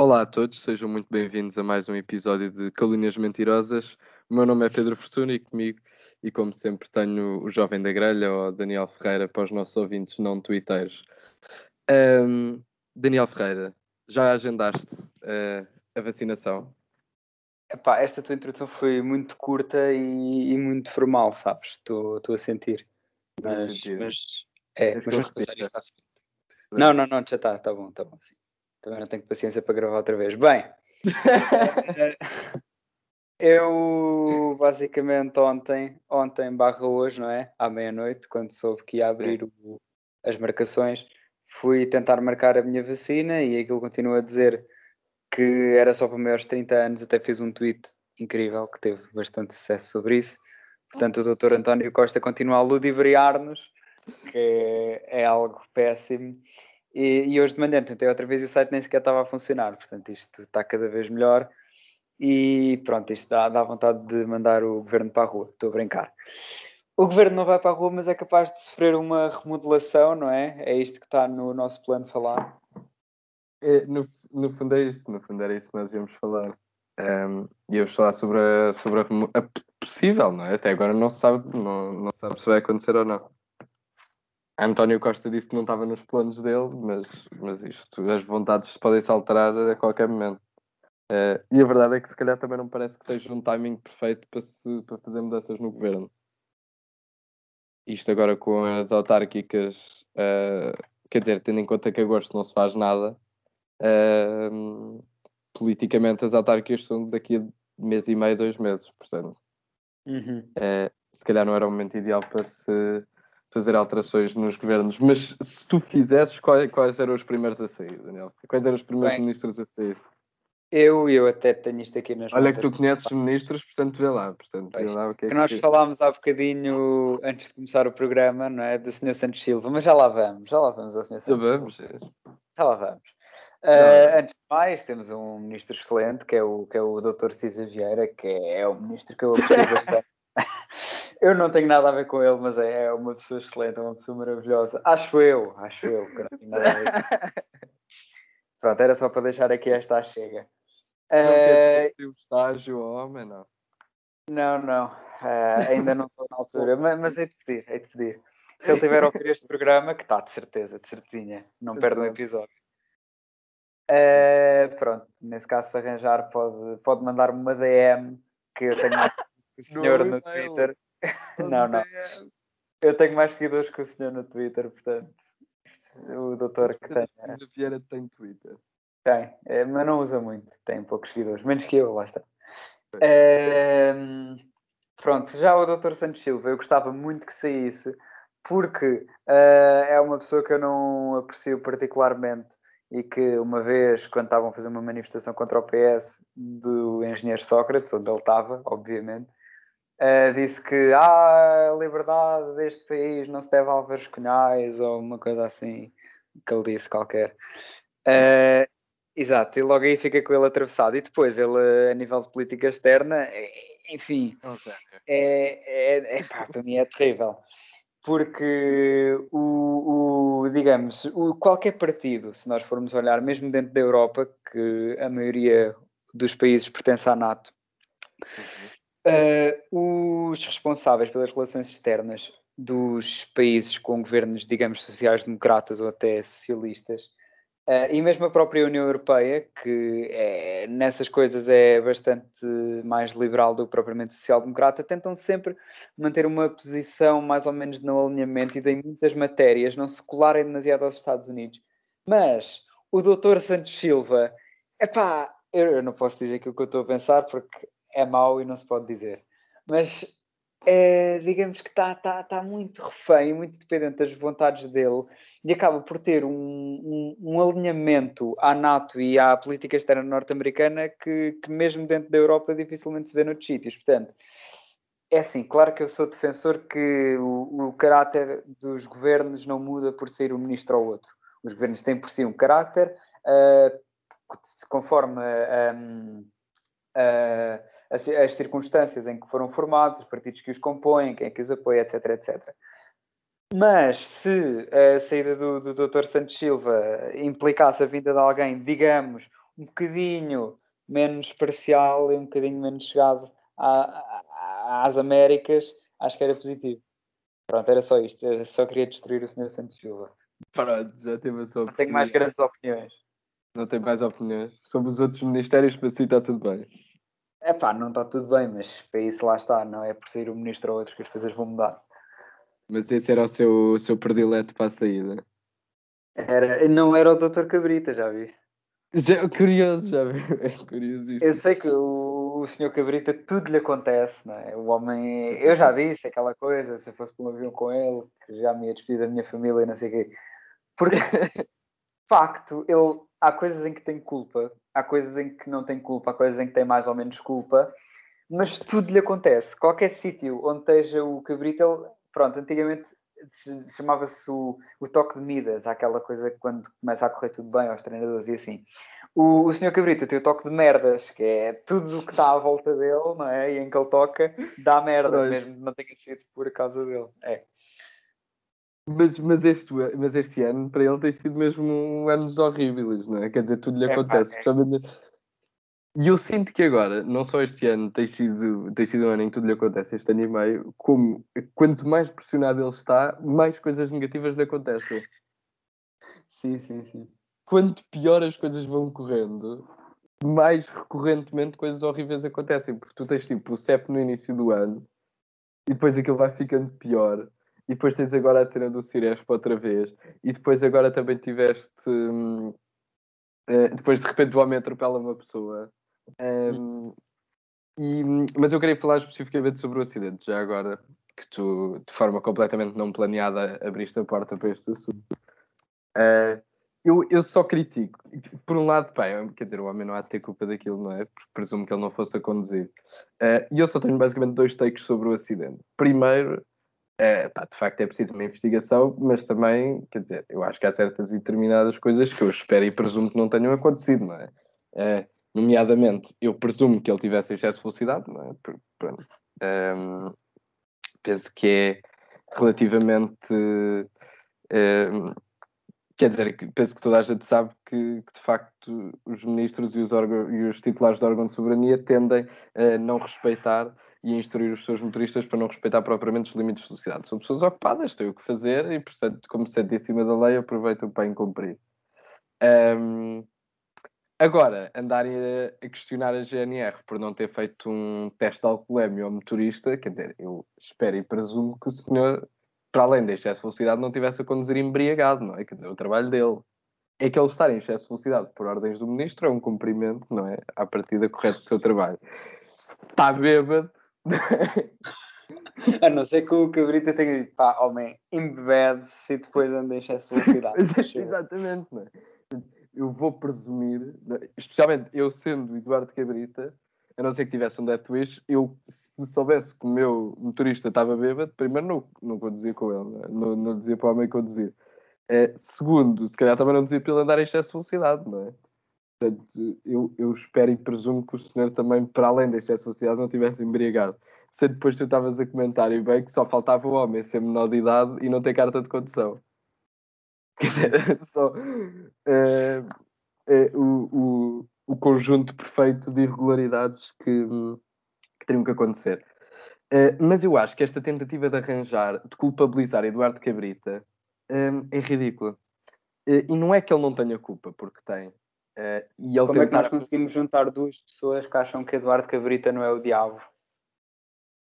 Olá a todos, sejam muito bem-vindos a mais um episódio de Calúnias Mentirosas. O meu nome é Pedro Fortuna e comigo, e como sempre, tenho o Jovem da Grelha ou Daniel Ferreira para os nossos ouvintes não twitteiros. Um, Daniel Ferreira, já agendaste uh, a vacinação? Epá, esta tua introdução foi muito curta e, e muito formal, sabes? Estou a sentir. Mas, mas, é, mas vamos passar isto à frente. Não, não, não, já está, está bom, está bom, sim. Também não tenho paciência para gravar outra vez. Bem, eu basicamente ontem, ontem barra hoje, não é? À meia-noite, quando soube que ia abrir o, as marcações, fui tentar marcar a minha vacina e aquilo continua a dizer que era só para maiores de 30 anos. Até fiz um tweet incrível que teve bastante sucesso sobre isso. Portanto, o doutor António Costa continua a ludibriar-nos, que é, é algo péssimo. E, e, hoje de manhã tentei outra vez e o site nem sequer estava a funcionar, portanto isto está cada vez melhor e pronto, isto dá, dá vontade de mandar o governo para a rua, estou a brincar. O governo não vai para a rua, mas é capaz de sofrer uma remodelação, não é? É isto que está no nosso plano falar. É, no, no fundo é isso, no fundo era isso que nós íamos falar. Um, íamos falar sobre a, sobre a, a, possível, não é? Até agora não se sabe, não, não sabe se vai acontecer ou não. António Costa disse que não estava nos planos dele, mas, mas isto, as vontades podem se alterar a qualquer momento. Uh, e a verdade é que se calhar também não parece que seja um timing perfeito para, se, para fazer mudanças no governo. Isto agora com as autárquicas, uh, quer dizer, tendo em conta que agosto não se faz nada, uh, politicamente as autárquicas são daqui a mês e meio, dois meses, portanto. Uhum. se calhar não era o momento ideal para se fazer alterações nos governos, mas se tu fizesses, quais, quais eram os primeiros a sair, Daniel? Quais eram os primeiros Bem, ministros a sair? Eu, eu até tenho isto aqui nas Olha que tu conheces os ministros, portanto vê lá. Portanto, vê lá o que, é que, nós falámos há bocadinho, antes de começar o programa, não é? Do Sr. Santos Silva, mas já lá vamos, já lá vamos ao Sr. Santos já vamos. Silva. Já lá vamos. Uh, antes de mais, temos um ministro excelente, que é o, que é o Dr. Cisa Vieira, que é, é um ministro que eu aprecio bastante. Eu não tenho nada a ver com ele, mas é, é uma pessoa excelente, é uma pessoa maravilhosa. Acho eu, acho eu que não tenho nada a ver. Pronto, era só para deixar aqui esta chega. Não uh, estágio, homem, não. Não, não, uh, ainda não estou na altura, mas, mas hei de pedir, hei de pedir. Se ele tiver a ouvir este programa, que está, de certeza, de certinha, não perde um episódio. Uh, pronto, nesse caso, se arranjar, pode, pode mandar-me uma DM que eu tenho o senhor no, no Twitter. Não, não. Eu tenho mais seguidores que o senhor no Twitter, portanto. O doutor que tem. A Vieira tem Twitter. Tem, é, mas não usa muito, tem poucos seguidores, menos que eu, lá está. É, pronto, já o Dr. Santos Silva, eu gostava muito que saísse, porque uh, é uma pessoa que eu não aprecio particularmente e que uma vez, quando estavam a fazer uma manifestação contra o PS do engenheiro Sócrates, onde ele estava, obviamente, uh, disse que ah, a liberdade deste país não se deve a Álvares Cunhais ou uma coisa assim que ele disse qualquer. Uh, exato, e logo aí fica com ele atravessado. E depois ele, a nível de política externa, é, enfim, okay. é, é, é pá, para mim é terrível. Porque o, o digamos, o, qualquer partido, se nós formos olhar, mesmo dentro da Europa, que a maioria dos países pertence à NATO, uhum. Uh, os responsáveis pelas relações externas dos países com governos, digamos, sociais-democratas ou até socialistas, uh, e mesmo a própria União Europeia, que é, nessas coisas é bastante mais liberal do que propriamente social-democrata, tentam sempre manter uma posição mais ou menos no alinhamento e em muitas matérias não se colarem demasiado aos Estados Unidos. Mas o doutor Santos Silva, epá, eu, eu não posso dizer aquilo que eu estou a pensar porque é mau e não se pode dizer. Mas é, digamos que está tá, tá muito refém, muito dependente das vontades dele e acaba por ter um, um, um alinhamento à NATO e à política externa norte-americana que, que, mesmo dentro da Europa, dificilmente se vê noutros sítios. Portanto, é assim, claro que eu sou defensor que o, o caráter dos governos não muda por ser um ministro ou outro. Os governos têm por si um caráter, uh, conforme. Um, uh, as, as, circunstâncias em que foram formados, os partidos que os compõem, quem é que os apoia, etc, etc. Mas se a saída do, do Dr. Santos Silva implicasse a vinda de alguém, digamos, um bocadinho menos parcial e um bocadinho menos chegado à, à, às Américas, acho que era positivo. Pronto, era só isto. Eu só queria destruir o Sr. Santos Silva. Pronto, já teve a sua Não tenho mais grandes opiniões. Não tem mais opiniões. Sobre os outros ministérios, para si está tudo bem. É pá, não está tudo bem, mas para isso lá está, não é por sair um ministro ou outro que as coisas vão mudar. Mas esse era o seu, o seu predileto para a saída. Era, não era o Dr. Cabrita, já viste? Já, curioso, já viu? É curioso isso. Eu sei que o, o Sr. Cabrita tudo lhe acontece, não é? O homem, eu já disse aquela coisa, se eu fosse para um avião com ele, que já me ia despedir da minha família e não sei o quê. Porque, de facto, ele, há coisas em que tem culpa, há coisas em que não tem culpa, há coisas em que tem mais ou menos culpa, mas tudo lhe acontece. Qualquer sítio onde esteja o Cabrita, ele, pronto, antigamente chamava-se o, o, toque de Midas, aquela coisa que quando começa a correr tudo bem aos treinadores e assim. O, o senhor Cabrita tem o toque de merdas, que é tudo o que está à volta dele, não é? E em que ele toca, dá merda, mesmo que não tenha sido por causa dele. É. Mas, mas, este, mas este ano, para ele, tem sido mesmo um anos horríveis, não é? Quer dizer, tudo lhe é, acontece. Pá, é. E eu sinto que agora, não só este ano tem sido, tem sido um ano em que tudo lhe acontece, este ano e meio, como quanto mais pressionado ele está, mais coisas negativas lhe acontecem. Sim, sim, sim. Quanto pior as coisas vão correndo, mais recorrentemente coisas horríveis acontecem, porque tu tens tipo o CEP no início do ano e depois aquilo vai ficando pior. E depois tens agora a cena do Cirespa outra vez. E depois agora também tiveste. Hum, eh, depois de repente o homem atropela uma pessoa. Um, e, mas eu queria falar especificamente sobre o acidente, já agora que tu, de forma completamente não planeada, abriste a porta para este assunto. Uh, eu, eu só critico. Por um lado, pá, quer dizer, o homem não há de ter culpa daquilo, não é? Porque presumo que ele não fosse a conduzir. Uh, e eu só tenho basicamente dois takes sobre o acidente. Primeiro, uh, pá, de facto é preciso uma investigação, mas também, quer dizer, eu acho que há certas e determinadas coisas que eu espero e presumo que não tenham acontecido, não é? Uh, nomeadamente, eu presumo que ele tivesse excesso de velocidade, não é? Um, penso que é relativamente. Um, quer dizer, penso que toda a gente sabe que, que de facto os ministros e os, e os, titulares de órgão de soberania tendem a não respeitar e instruir os seus motoristas para não respeitar propriamente os limites de velocidade. São pessoas ocupadas, têm o que fazer e, portanto, como se sente em cima da lei, aproveitam para incumprir. Um, Agora, andarem a, questionar a GNR por não ter feito um teste de alcoolemia ao motorista, quer dizer, eu espero e presumo que o senhor, para além de excesso de velocidade, não tivesse a conduzir embriagado, não é? Quer dizer, o trabalho dele. É que ele estar em excesso de velocidade por ordens do ministro é um cumprimento, não é? À partida correta do seu trabalho. Está bêbado. A não ser que o Cabrita tenha dito, pá, homem, embebede-se e depois anda em excesso de velocidade. Exatamente, não é? eu vou presumir, especialmente eu sendo Eduardo Cabrita, a não ser que tivesse um death wish, eu, se soubesse que o meu motorista estava bêbado, primeiro não, não conduzia com ele, não, é? não, dizia para o homem conduzir. É, segundo, se calhar também não dizia para ele andar em excesso de velocidade, não é? Portanto, eu, eu espero e presumo que o senhor também, para além de excesso de velocidade, não tivesse embriagado. Se depois tu estavas a comentar e bem que só faltava o homem ser menor de idade e não ter carta de condução. só é, é o, o, o, conjunto perfeito de irregularidades que, que teriam que acontecer. É, mas eu acho que esta tentativa de arranjar, de culpabilizar Eduardo Cabrita é ridícula. E não é que ele não tenha culpa, porque tem. E ele Como é que nós conseguimos juntar duas pessoas que acham que Eduardo Cabrita não é o diabo?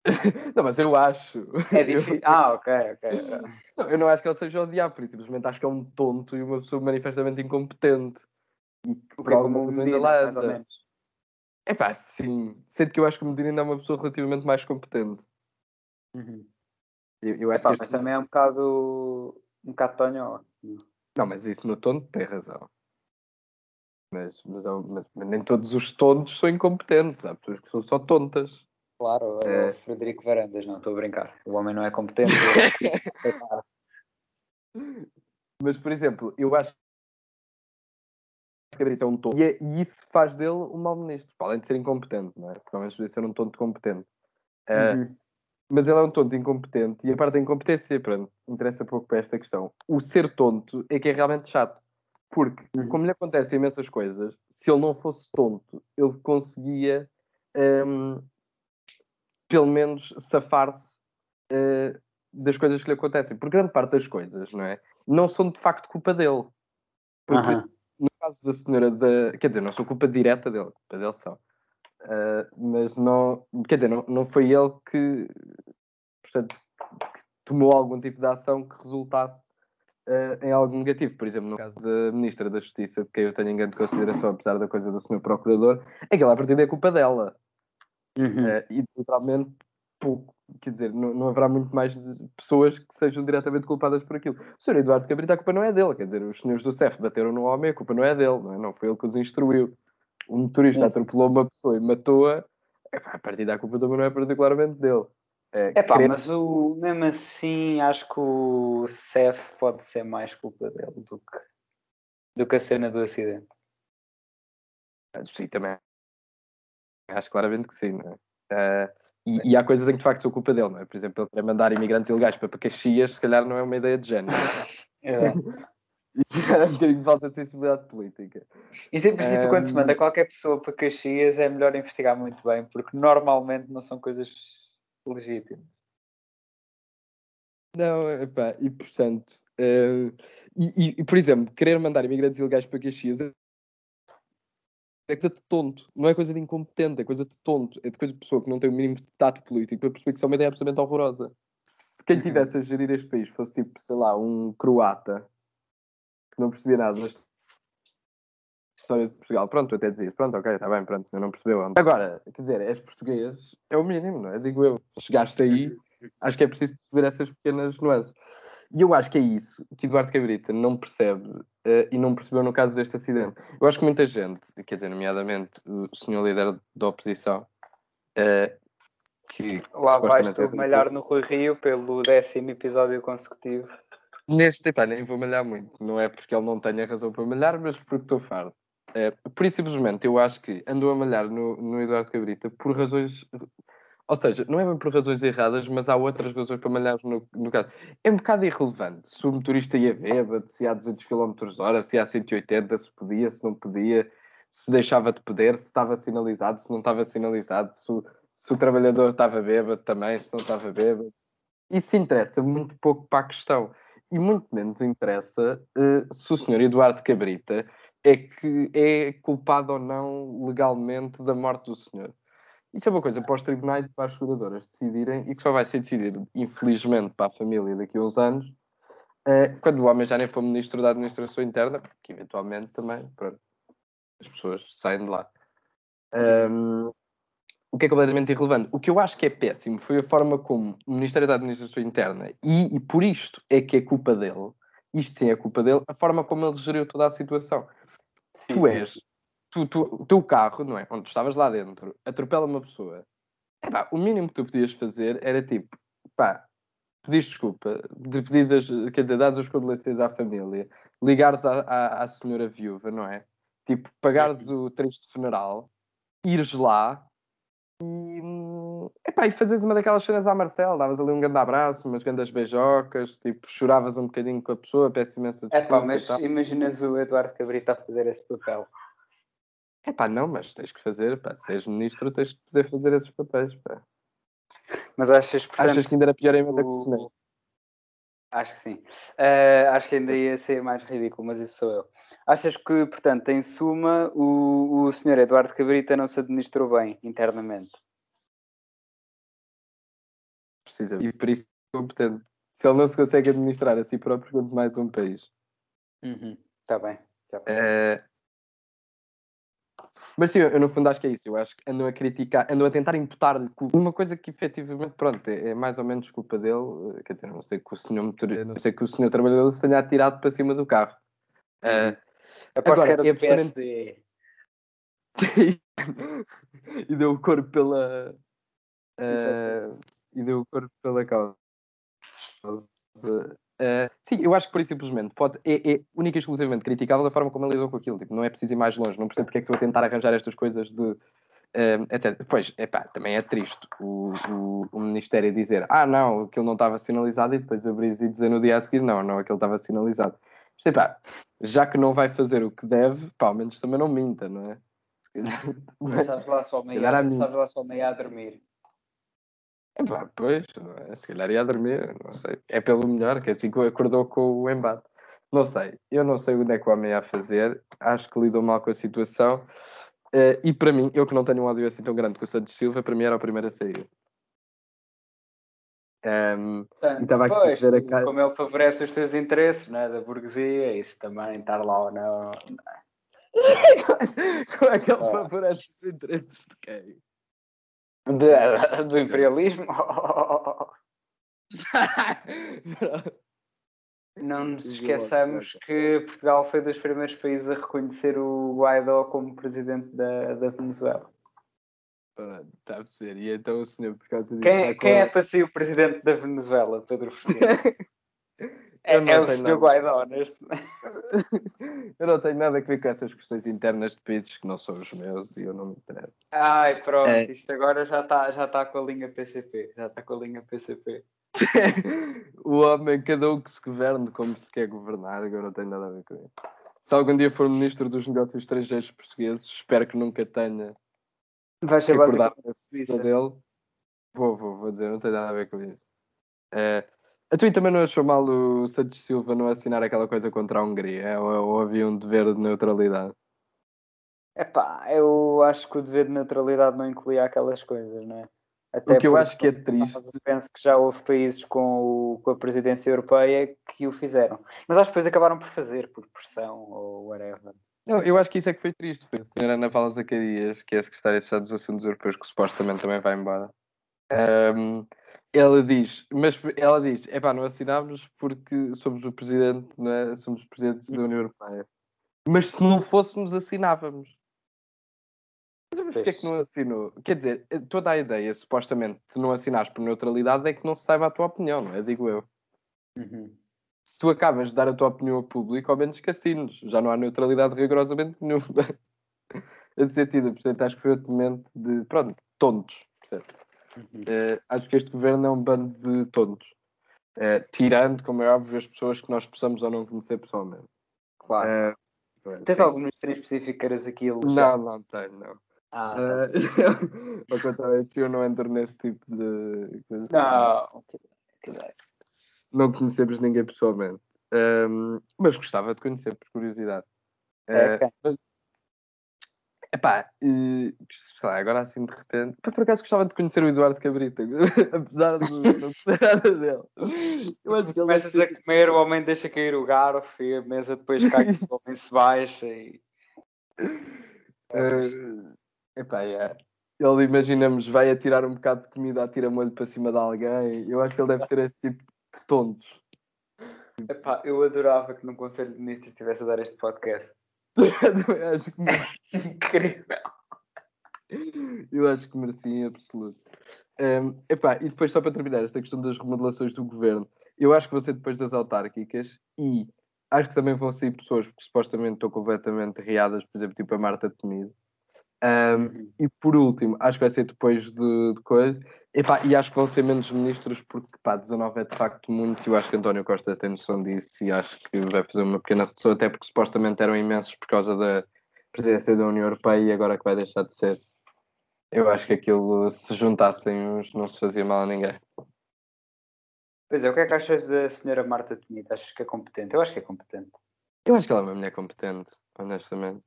não, mas eu acho. É difícil. Ah, ok, ok. Não, eu não acho que ele seja odiado, por simplesmente acho que é um tonto e uma pessoa manifestamente incompetente. E por alguma coisa ainda lá mais ou menos. É pá, sim. Sendo que eu acho que o Medina ainda é uma pessoa relativamente mais competente. Uhum. Eu, eu acho Epá, que mas também é um bocado. um bocado tonho. Não, mas isso no tonto tem razão. Mas, mas, mas, mas nem todos os tontos são incompetentes. Há pessoas que são só tontas. Claro, é o Frederico Varandas, não, estou a brincar. O homem não é competente. Mas, por exemplo, eu acho que Gabrito é um tonto. E, é, e, isso faz dele um mau ministro, além de ser incompetente, não é? Porque ao menos podia ser um tonto competente. Uh, uhum. Mas ele é um tonto incompetente e a parte da incompetência, pronto, interessa pouco para esta questão. O ser tonto é que é realmente chato. Porque, Uhum. como lhe acontecem imensas coisas, se ele não fosse tonto, ele conseguia, hum, pelo menos, safar-se eh, das coisas que lhe acontecem. Porque grande parte das coisas, não é? Não são de facto culpa dele. Porque, no caso da senhora da. Quer dizer, não são culpa direta dele, culpa dele são. Ah, mas não. Quer dizer, não, não foi ele que. Portanto, que tomou algum tipo de ação que resultasse ah, em algo negativo. Por exemplo, no caso da Ministra da Justiça, de quem eu tenho em grande consideração, apesar da coisa do Sr. Procurador, aquela a partir é culpa dela. Uhum. Eh, e literalmente pouco. Quer dizer, não, não haverá muito mais pessoas que sejam diretamente culpadas por aquilo. O Sr. Eduardo Cabrita, a culpa não é dele. Quer dizer, os senhores do CEF bateram no homem, a culpa não é dele. Não, é? não foi ele que os instruiu. O motorista Sim. atropelou uma pessoa e matou-a. A partir da culpa também não é particularmente dele. É pá, querer- mas o, mesmo assim acho que o CEF pode ser mais culpa dele do que, do que a cena do acidente. Sim, também. Acho claramente que sim, não é? Eh, e, e há coisas em que de facto são culpa dele, não é? Por exemplo, ele querer mandar imigrantes ilegais para Caxias, se calhar não é uma ideia de género. É. Isso é um bocadinho de falta de sensibilidade política. Isto em princípio, quando se manda qualquer pessoa para Caxias, é melhor investigar muito bem, porque normalmente não são coisas legítimas. Não, epá, e portanto, eh, e, e- por exemplo, querer mandar imigrantes ilegais para Caxias é é coisa de tonto, não é coisa de incompetente, é coisa de tonto, é de coisa de pessoa que não tem o mínimo de tato político para perceber que isso é uma ideia absolutamente horrorosa. Se quem Uhum. tivesse a gerir este país fosse tipo, sei lá, um croata que não percebia nada da história de Portugal, pronto, tu até dizias, pronto, ok, está bem, pronto, não percebeu. Agora, quer dizer, és português, é o mínimo, não é? Digo eu, chegaste aí, acho que é preciso perceber essas pequenas nuances. E eu acho que é isso que Eduardo Cabrita não percebe eh, e não percebeu no caso deste acidente. Eu acho que muita gente, quer dizer, nomeadamente o senhor líder da oposição, eh, que Lá vais supostamente é tu malhar no Rui Rio pelo décimo episódio consecutivo. Neste, epá, nem vou malhar muito. Não é porque ele não tenha razão para malhar, mas porque estou farto. É, por isso, simplesmente, eu acho que andou a malhar no, no Eduardo Cabrita por razões. Ou seja, não é bem por razões erradas, mas há outras razões para malhar no, no caso. É um bocado irrelevante se o motorista ia bêbado, se há 200 km hora, se há 180, se podia, se não podia, se deixava de poder, se estava sinalizado, se não estava sinalizado, se o, se o trabalhador estava bêbado também, se não estava bêbado. Isso interessa muito pouco para a questão e muito menos interessa eh, se o senhor Eduardo Cabrita é que é culpado ou não legalmente da morte do senhor. Isso é uma coisa para os tribunais e para as seguradoras decidirem e que só vai ser decidido, infelizmente, para a família daqui a uns anos, eh, quando o homem já nem for ministro da Administração Interna, porque eventualmente também, pronto, as pessoas saem de lá. Ahm, o que é completamente irrelevante. O que eu acho que é péssimo foi a forma como o Ministério da Administração Interna, e, e por isto é que é culpa dele, isto sim é culpa dele, a forma como ele geriu toda a situação. Sim, tu és, sim. tu, tu, o teu carro, não é? Onde tu estavas lá dentro, atropela uma pessoa. Epá, o mínimo que tu podias fazer era tipo, pá, pedires desculpa, de pedires, as- quer dizer, dares as condolências à família, ligares à, à, à senhora viúva, não é? Tipo, pagares o triste funeral, ires lá epá, e fazeres uma daquelas cenas à Marcel, davas ali um grande abraço, umas grandes beijocas, tipo, choravas um bocadinho com a pessoa, peço imensa É desculpa pá, e mas imaginas o Eduardo Cabrita a fazer esse papel. Epá, não, mas tens que fazer, pá, se és ministro tens que poder fazer esses papéis, pá. Mas achas, portanto, Achas que ainda era pior ainda que o Senado? Acho que sim. Eh, acho que ainda ia ser mais ridículo, mas isso sou eu. Achas que, portanto, em suma, o, o senhor Eduardo Cabrita não se administrou bem internamente? Precisa. E por isso é competente. Se ele não se consegue administrar a si próprio, quanto mais um país. Está bem. Já percebi. Eh, Mas sim, eu no fundo acho que é isso. Eu acho que andam a criticar, andam a tentar imputar-lhe. Uma coisa que efetivamente, pronto, é, é mais ou menos culpa dele. eh, Quer dizer, não sei que o senhor motorista, não sei que o senhor trabalhador se tenha atirado para cima do carro. Eh, Aposto agora, que era é do PSD. e deu o corpo pela. E deu o corpo pela causa. Eh, sim, eu acho que por isso simplesmente pode, é, é única e exclusivamente criticável a forma como ele lidou com aquilo. Tipo, não é preciso ir mais longe. Não percebo porque é que estou a tentar arranjar estas coisas de. eh, etc. Pois, epá, também é triste o, o, o Ministério dizer ah, não, aquilo não estava sinalizado e depois abrir e dizer no dia a seguir não, não, aquilo estava sinalizado. Sei pá, já que não vai fazer o que deve, pá, ao menos também não minta, não é? Mas sabes lá só meia, sabes lá só meia a dormir. Epá, pois, não é? se calhar ia dormir, não sei. É pelo melhor, que assim que acordou com o embate. Não sei, eu não sei onde é que o homem ia fazer, acho que lidou mal com a situação. Eh, e para mim, eu que não tenho um ódio assim tão grande com o Santos Silva, para mim era o primeiro a sair. Ehm, Portanto, E estava aqui pois, a como ele favorece os teus interesses, não é? Da burguesia, isso também, estar lá ou não. Como é que ele favorece os interesses de quem? De- do imperialismo? Não nos Os esqueçamos que Portugal foi dos primeiros países a reconhecer o Guaidó como presidente da, da Venezuela. Está a perceber. E então o senhor, por causa disso. Quem, quem é para si o presidente da Venezuela, Pedro Ferreira? É, é o nada. Guaidó, neste Eu não tenho nada a ver com essas questões internas de países que não são os meus e eu não me interesso. Ai, pronto, É. isto agora já está já tá com a linha PCP. Já está com a linha PCP. o homem, cada um que se governe como se quer governar, agora não tenho nada a ver com isso. Se algum dia for ministro dos negócios estrangeiros portugueses, espero que nunca tenha Vai ser basicamente a na Suíça. dele. Vou, vou, vou dizer, não tem nada a ver com isso. É, a tu também não achou mal o Santos Silva não assinar aquela coisa contra a Hungria? É, Ou, ou havia um dever de neutralidade? Epá, eu acho que o dever de neutralidade não incluía aquelas coisas, não é? Até O que eu acho que é triste- penso que já houve países com, o- com a presidência europeia que o fizeram. Mas acho que depois acabaram por fazer, por pressão ou whatever. Não, eu acho que isso é que foi triste. Foi a senhora Ana Paula Zacarias, que é a secretária de Estado dos Assuntos Europeus, que supostamente também vai embora. Ahm, ela diz, mas ela diz, epá, não assinámos porque somos o presidente, não é? somos os presidentes da União Europeia. Mas se não fôssemos, assinávamos. Mas porquê é que não assinou? Quer dizer, toda a ideia, supostamente, de não assinares por neutralidade, é que não se saiba a tua opinião, não é? Digo eu. Uhum. Se tu acabas de dar a tua opinião ao público, ao menos que assines. Já não há neutralidade rigorosamente nenhuma. Nesse sentido, portanto, acho que foi outro momento de, pronto, tontos. percebe? Uhum. Eh, acho que este governo é um bando de tontos. Eh, tirando, como é óbvio, as pessoas que nós possamos ou não conhecer pessoalmente. Claro. Eh, Tens sim. algum ministério específico que queiras aqui? Não, não tenho, não. Ah, ao contrário, eu não entro nesse tipo de coisa. não. Não conhecemos ninguém pessoalmente. Ehm, mas gostava de conhecer, por curiosidade. É, mas, epá, eh, sei lá, agora assim de repente. Por acaso gostava de conhecer o Eduardo Cabrita, apesar de não gostar nada dele. Eu acho que ele Começas a comer, o homem deixa cair o garfo e a mesa depois cai, o homem se baixa e. Eh, epá, é. Ele, imaginamos, vai atirar um bocado de comida, atira molho para cima de alguém. Eu acho que ele deve ser esse tipo de tontos. Epá, eu adorava que no Conselho de Ministros estivesse a dar este podcast. Eu acho que Incrível. Eu acho que merecia em absoluto. Um, epá, e depois, só para terminar, esta questão das remodelações do governo, eu acho que vão ser depois das autárquicas e acho que também vão sair pessoas que supostamente estão completamente riadas, por exemplo, tipo a Marta Temido. Um, e por último, acho que vai ser depois de, de coisa. Epá, e acho que vão ser menos ministros porque pá, 19 é de facto muito e eu acho que António Costa tem noção disso e acho que vai fazer uma pequena redução, até porque supostamente eram imensos por causa da presidência da União Europeia e agora que vai deixar de ser. Eu acho que aquilo, se juntassem uns, não se fazia mal a ninguém. Pois é, o que é que achas da senhora Marta Temido? Achas que é competente? Eu acho que é competente. Eu acho que ela é uma mulher competente, honestamente.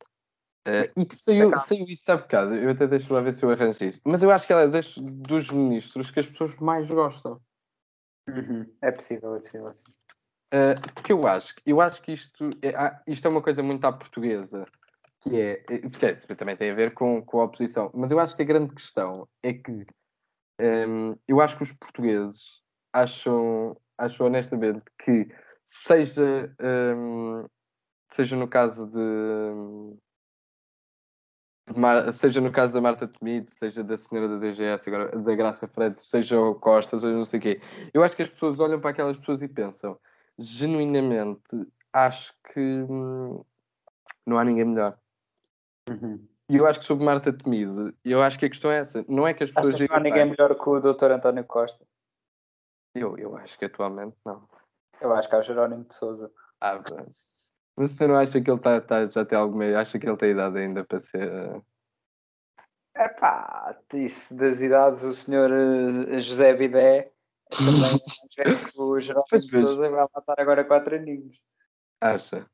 Eh, e que saiu, Acaba. saiu isso há bocado. Eu até deixo lá ver se eu arranjo isso. Mas eu acho que ela é das, dos ministros que as pessoas mais gostam. É possível, é possível, sim. Uh, porque eu acho, eu acho que isto é, ah, isto é uma coisa muito à portuguesa, que é, eh, porque é, também tem a ver com, com a oposição, mas eu acho que a grande questão é que hum, eu acho que os portugueses acham, acham honestamente que seja, hum, seja no caso de, Mar- seja no caso da Marta Temido, seja da senhora da DGS, agora da Graça Freitas, seja o Costa, seja não sei o quê, eu acho que as pessoas olham para aquelas pessoas e pensam genuinamente acho que hum, não há ninguém melhor. E eu acho que sobre Marta Temido, eu acho que a questão é essa. Não é que as pessoas Achas que não há ninguém melhor que o Dr. António Costa? "Pá, eu, eu acho que atualmente não. Eu acho que há o Jerónimo de Souza. Ah. Mas você não acha que ele tá, tá, já tem alguma. Acha que ele tem idade ainda para ser. É pá, isso das idades, o senhor uh, José Bidé também é o Jerónimo de Souza vai matar agora quatro aninhos. Acha?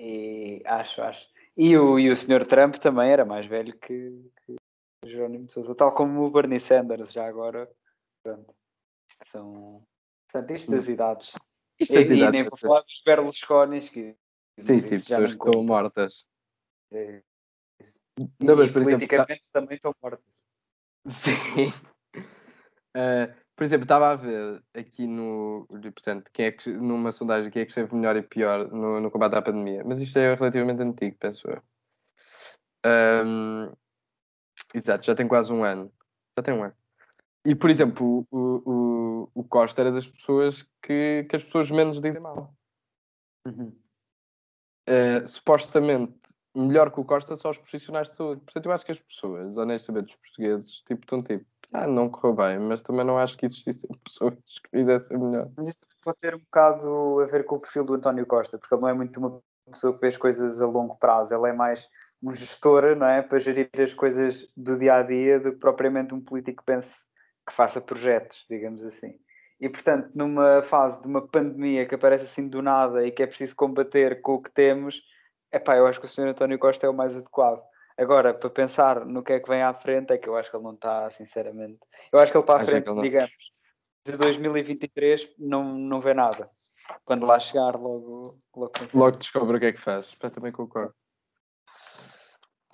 E acho, acho. E o, e o senhor Trump também era mais velho que, que o Jerónimo de Souza, tal como o Bernie Sanders, já agora. Pronto. Isto são. Portanto, isto das idades. Isto e, idades. E nem vou falar dos Berlusconis que. Sim, sim, pessoas que estão mortas. É, não, mas, politicamente exemplo, tá também estão mortas. Sim. Uh, por exemplo, estava a ver aqui no. Portanto, quem é que, numa sondagem quem é que esteve melhor e pior no, no combate à pandemia. Mas isto é relativamente antigo, penso eu. Um, exato, já tem quase um ano. Já tem um ano. E, por exemplo, o, o, o Costa era das pessoas que, que as pessoas menos dizem mal. Uhum. Uh, supostamente, melhor que o Costa só os profissionais de saúde. Portanto, eu acho que as pessoas, honestamente, os portugueses, tipo, estão tipo, ah, não correu bem, mas também não acho que existissem pessoas que fizessem melhor. Mas isso pode ter um bocado a ver com o perfil do António Costa, porque ele não é muito uma pessoa que vê as coisas a longo prazo, ele é mais um gestor, não é? Para gerir as coisas do dia a dia do que propriamente um político que pense que faça projetos, digamos assim. E portanto, numa fase de uma pandemia que aparece assim do nada e que é preciso combater com o que temos, é pá, eu acho que o Sr. António Costa é o mais adequado. Agora, para pensar no que é que vem à frente, é que eu acho que ele não está, sinceramente. Eu acho que ele para a frente, digamos, de 2023 não, não vê nada. Quando lá chegar, logo. Logo, logo descobre o que é que faz. Eu também concordo.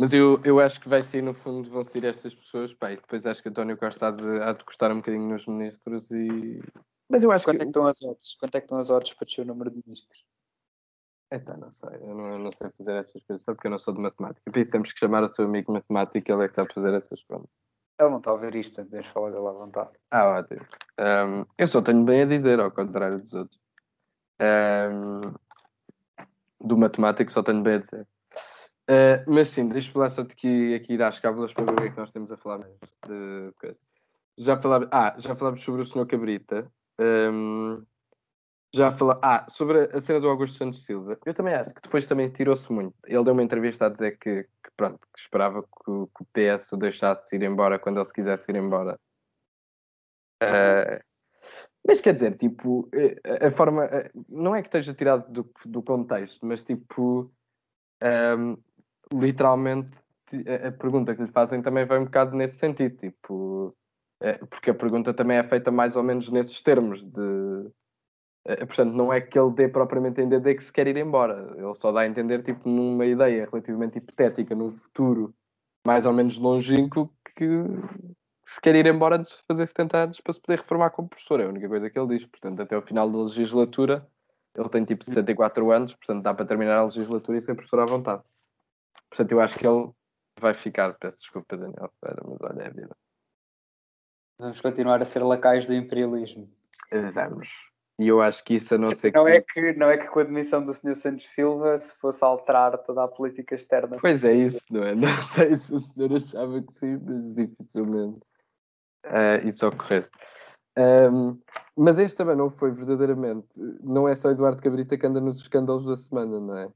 Mas eu, eu acho que vai ser, no fundo, vão ser estas pessoas. Pá, e depois acho que António Costa há de, há de custar um bocadinho nos ministros. e Mas eu acho Quanto que. É que estão as odds? Quanto é que estão as odds para descer o número de ministros? Então, não sei, eu não, eu não, sei fazer essas coisas, só porque eu não sou de matemática. Pensamos que chamar o seu amigo matemático, ele é que sabe fazer essas coisas. Ele não está a ouvir isto, portanto, deixa falar dele à vontade. Ah, ótimo. Um, eu só tenho bem a dizer, ao contrário dos outros. Um, do matemático, só tenho bem a dizer. Uh, mas sim, deixa-me lá só aqui, aqui ir às cábulas para ver o que é que nós temos a falar de coisa. Já falámos, ah, já falámos sobre o Sr. Cabrita. Um, já falar. Ah, sobre a cena do Augusto Santos Silva, eu também acho que depois também tirou-se muito. Ele deu uma entrevista a dizer que, que pronto, que esperava que o, que o, PS o deixasse ir embora quando ele se quisesse ir embora. Uh, mas quer dizer, tipo, eh, a forma. Não é que esteja tirado do, do contexto, mas tipo. Um, ehm, literalmente, a pergunta que lhe fazem também vai um bocado nesse sentido, tipo. Porque a pergunta também é feita mais ou menos nesses termos de eh, portanto, não é que ele dê propriamente a entender que se quer ir embora. Ele só dá a entender, tipo, numa ideia relativamente hipotética, num futuro mais ou menos longínquo, que se quer ir embora antes de fazer 70 anos para se poder reformar como professor. É a única coisa que ele diz. Portanto, até o final da legislatura, ele tem tipo 64 anos, portanto, dá para terminar a legislatura e ser professor à vontade. Portanto, eu acho que ele vai ficar. Peço desculpa, Daniel, mas olha, é a vida. Vamos continuar a ser lacais do imperialismo. Vamos. E eu acho que isso a não ser não que... É que não é que com a demissão do Sr. Santos Silva se fosse alterar toda a política externa. Pois é isso, não é? Não sei se o senhor achava que sim, mas dificilmente uh, isso ocorrer. Um, mas este também não foi verdadeiramente. Não é só Eduardo Cabrita que anda nos escândalos da semana, não é?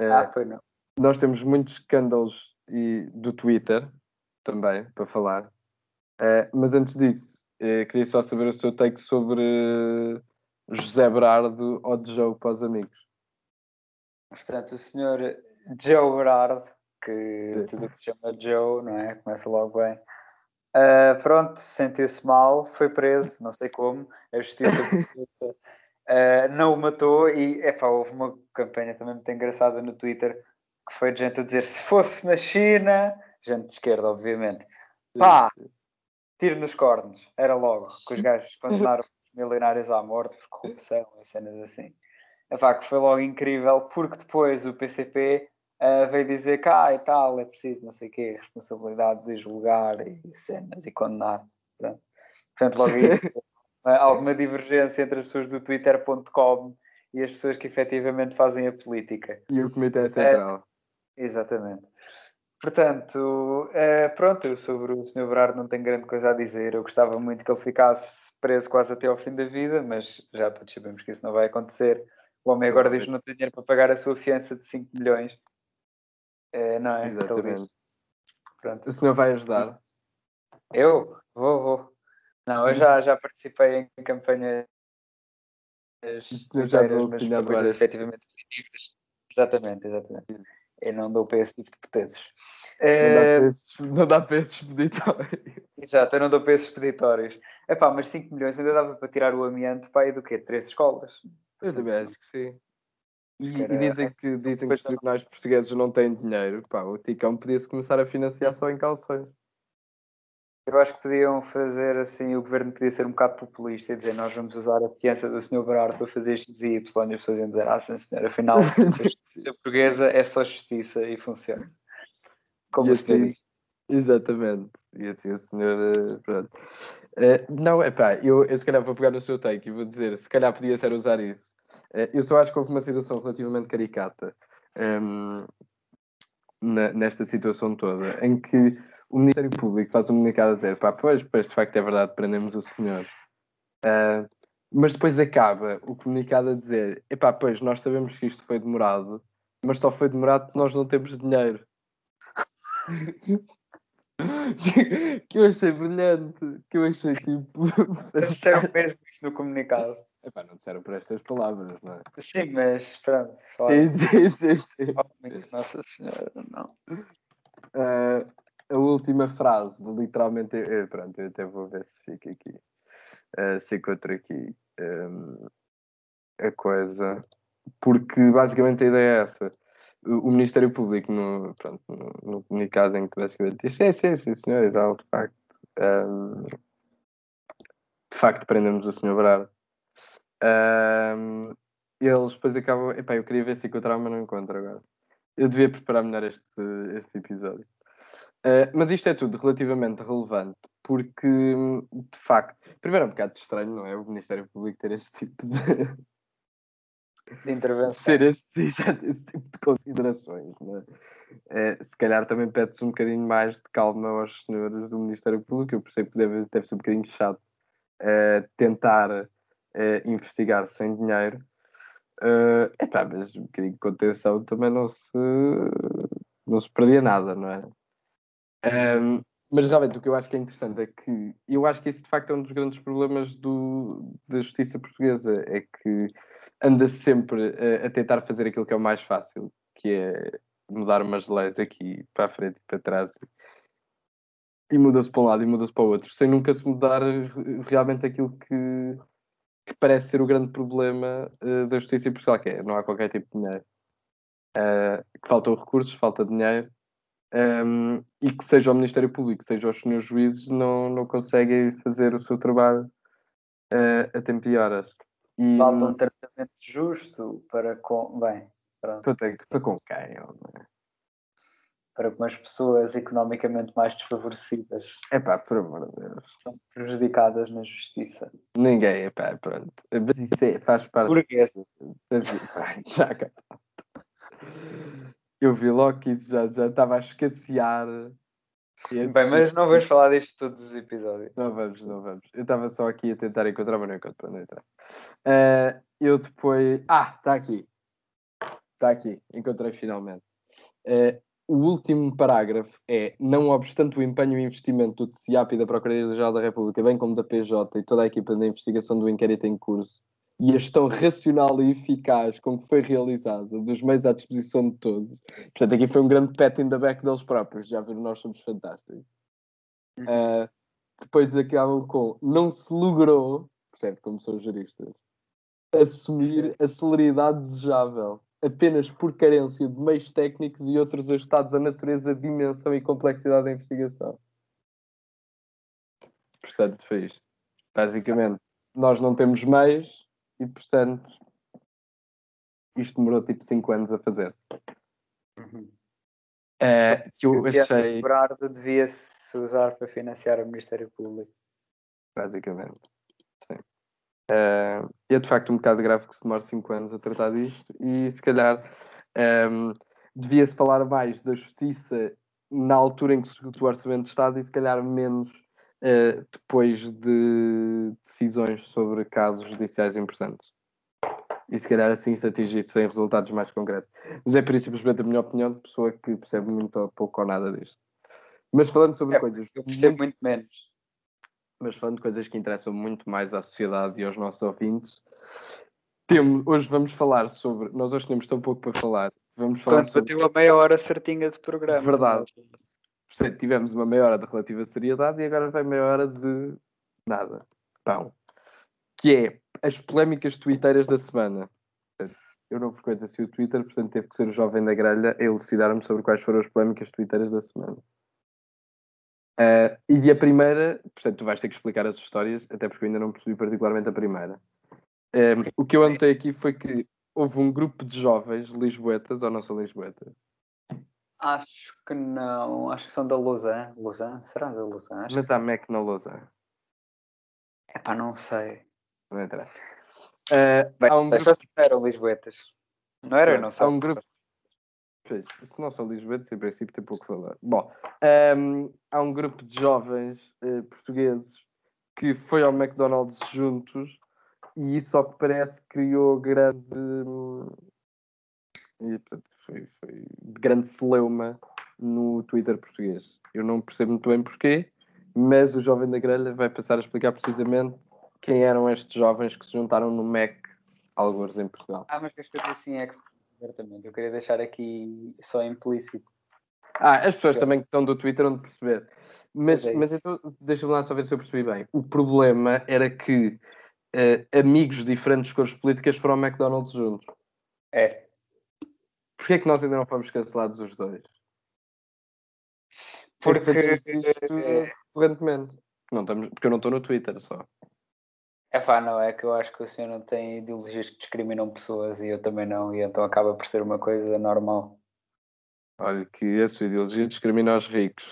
Uh, ah, foi não. Nós temos muitos escândalos e, do Twitter também para falar. Uh, mas antes disso, queria só saber o seu take sobre José Berardo ou de jogo para os amigos? Portanto, o senhor Joe Berardo, que tudo que se chama Joe, não é? Começa logo bem. Uh, pronto, sentiu-se mal, foi preso, não sei como, a justiça uh, não o matou e epá, houve uma campanha também muito engraçada no Twitter que foi de gente a dizer se fosse na China, gente de esquerda, obviamente, pá, tiro nos cornos, era logo, que os gajos condenaram milionários à morte por corrupção e cenas assim. Epá, que foi logo incrível, porque depois o PCP uh, eh, veio dizer que ah, e tal, é preciso não sei o quê, responsabilidade de julgar e cenas e condenar. Pronto. Portanto, logo isso, alguma divergência entre as pessoas do twitter.com e as pessoas que efetivamente fazem a política. E o Comitê Central. Exatamente. Portanto, é, pronto, eu sobre o Sr. Berardo não tenho grande coisa a dizer. Eu gostava muito que ele ficasse preso quase até ao fim da vida, mas já todos sabemos que isso não vai acontecer, O homem agora diz que não tem dinheiro para pagar a sua fiança de 5 milhões. É, não é? Exatamente. Pronto. O senhor vai ajudar? Eu? Vou, vou. Não, eu já, já participei em campanhas dou mas coisas efetivamente positivas. Exatamente, exatamente. Eu não dou para esse tipo de potências. Não, dá para esses expeditórios. Exato, eu não dou para esses expeditórios. Epá, mas 5 milhões ainda dava para tirar o amianto para aí do quê? Três escolas? Eu também acho que sim. E, e dizem que, dizem que os tribunais portugueses não têm dinheiro. Pá, o Ticão podia-se começar a financiar só em calções. Eu acho que podiam fazer assim, o governo podia ser um bocado populista e dizer nós vamos usar a fiança do Sr. Berardo para fazer X e Y e as pessoas iam dizer, ah sim senhor, afinal a justiça portuguesa é só justiça e funciona. Como e o senhor assim, diz. Exatamente. E assim o senhor, eh, pronto. Uh, não, é pá, eu, eu se calhar vou pegar no seu take e vou dizer, se calhar podia ser usar isso. Uh, eu só acho que houve uma situação relativamente caricata um, ehm, na, nesta situação toda, em que o Ministério Público faz um comunicado a dizer, pá, pois, pois, de facto é verdade, prendemos o senhor. Uh, mas depois acaba o comunicado a dizer, epá, pois, nós sabemos que isto foi demorado, mas só foi demorado porque nós não temos dinheiro. que eu achei brilhante, que eu achei tipo. Disseram mesmo isso no comunicado. Epá, não disseram por estas palavras, não é? Sim, mas pronto. Sim, sim, sim, sim. Nossa Senhora, não. Uh, a última frase, literalmente, eu, pronto, eu até vou ver se fica aqui, uh, se encontro aqui um, a coisa, porque basicamente a ideia é essa. O, Ministério Público, no, pronto, no, no, comunicado em que basicamente diz: sim, sim, sim, senhor, e de facto, um, de facto, prendemos o senhor Brado. Um, eles depois acabam. Epá, eu queria ver se encontrava, mas não encontro agora. Eu devia preparar melhor este, este episódio. Uh, mas isto é tudo relativamente relevante, porque, de facto, primeiro é um bocado estranho, não é? O Ministério Público ter esse tipo de. de intervenção. Ser esse, esse, tipo de considerações, não é? Uh, se calhar também pede-se um bocadinho mais de calma aos senhores do Ministério Público. Eu percebo que deve, deve ser um bocadinho chato uh, tentar investigar sem dinheiro. Uh, epá, mas um bocadinho de contenção também não se, não se perdia nada, não é? Um, mas realmente o que eu acho que é interessante é que eu acho que esse de facto é um dos grandes problemas do, da justiça portuguesa, é que anda sempre a, a, tentar fazer aquilo que é o mais fácil, que é mudar umas leis aqui para a frente e para trás e muda-se para um lado e muda-se para o outro, sem nunca se mudar realmente aquilo que, que parece ser o grande problema uh, da justiça em Portugal, que é não há qualquer tipo de dinheiro. Uh, que faltam recursos, falta dinheiro um, e que seja o Ministério Público, seja os senhores juízes, não, não conseguem fazer o seu trabalho uh, a tempo e horas. E, Falta um tratamento justo para com. Bem, pronto. Para, para com quem? É? Para com as pessoas economicamente mais desfavorecidas. É pá, por amor de Deus. São prejudicadas na justiça. Ninguém, é pá, pronto. Mas isso é, faz parte. Burguesa. Já cá eu vi logo que isso já, já estava a escassear. Bem, mas não vamos falar disto todos os episódios. Não vamos, não vamos. Eu estava só aqui a tentar encontrar, mas não encontro para não entrar. Uh, eu depois. Ah, está aqui. Está aqui. Encontrei finalmente. Uh, o último parágrafo é: não obstante o empenho e investimento do TCIAP e da Procuradoria-Geral da República, bem como da PJ e toda a equipa da investigação do inquérito em curso, e a gestão racional e eficaz com que foi realizada, dos meios à disposição de todos. Portanto, aqui foi um grande pet in the back deles próprios, já viram, nós somos fantásticos. Uh, depois acabam com não se logrou, percebe como são juristas, assumir a celeridade desejável apenas por carência de meios técnicos e outros ajustados à natureza, dimensão e complexidade da investigação. Portanto, foi isto. Basicamente, nós não temos meios, e portanto isto demorou tipo 5 anos a fazer. Uhum. Uh, que eu achei. O devia-se usar para financiar o Ministério Público. Basicamente. Sim. Uh, é de facto um bocado grave que se demore 5 anos a tratar disto e se calhar um, ehm, devia-se falar mais da justiça na altura em que se discute o Orçamento de Estado e se calhar menos uh, depois de decisões sobre casos judiciais importantes. E se calhar assim se atingisse em resultados mais concretos. Mas é por isso simplesmente a minha opinião de pessoa que percebe muito ou pouco ou nada disto. Mas falando sobre É, coisas. Eu percebo muito menos. mas falando de coisas que interessam muito mais à sociedade e aos nossos ouvintes, temos, hoje vamos falar sobre. Nós hoje temos tão pouco para falar. Vamos falar Portanto, sobre. bateu a meia hora certinha de programa. Verdade. Portanto, tivemos uma meia hora de relativa seriedade e agora vai meia hora de nada. Pão. Que é as polémicas twitteiras da semana. Eu não frequento assim o Twitter, portanto teve que ser o jovem da grelha a elucidar-me sobre quais foram as polémicas twitteiras da semana. Ah, e a primeira, portanto, tu vais ter que explicar as histórias, até porque eu ainda não percebi particularmente a primeira. Ah, o que eu anotei aqui foi que houve um grupo de jovens lisboetas, ou não são lisboetas, Acho que não. Acho que são da Lausanne. Lausanne? Será da Lausanne? Acho mas há Mac na Lausanne. que... Epá, não sei. Não interessa. Ah, Bem, há um sei, grupo só se eram Lisboetas. Não era, eu não sei. Há um grupo. Pois, se não são lisboetas, em princípio tem pouco valor. Bom, hum, há um grupo de jovens eh, portugueses que foi ao McDonald's juntos e isso ao que parece criou grande. hum, e, portanto, foi, foi de grande celeuma no Twitter português. Eu não percebo muito bem porquê, mas o jovem da grelha vai passar a explicar precisamente quem eram estes jovens que se juntaram no Mac, alguns em Portugal. Ah, mas que as coisas assim é abertamente. Eu queria deixar aqui só implícito. Ah, as pessoas também que estão do Twitter vão perceber. Mas, é mas então, deixa-me lá só ver se eu percebi bem. O problema era que eh, amigos de diferentes cores políticas foram ao McDonald's juntos. É. Porquê é que nós ainda não fomos cancelados os dois? Porque. é que fazemos isto recorrentemente. Não estamos, porque eu não estou no Twitter só. É pá, não, é que eu acho que o senhor não tem ideologias que discriminam pessoas e eu também não, e então acaba por ser uma coisa normal. Olha, que a sua ideologia discrimina os ricos.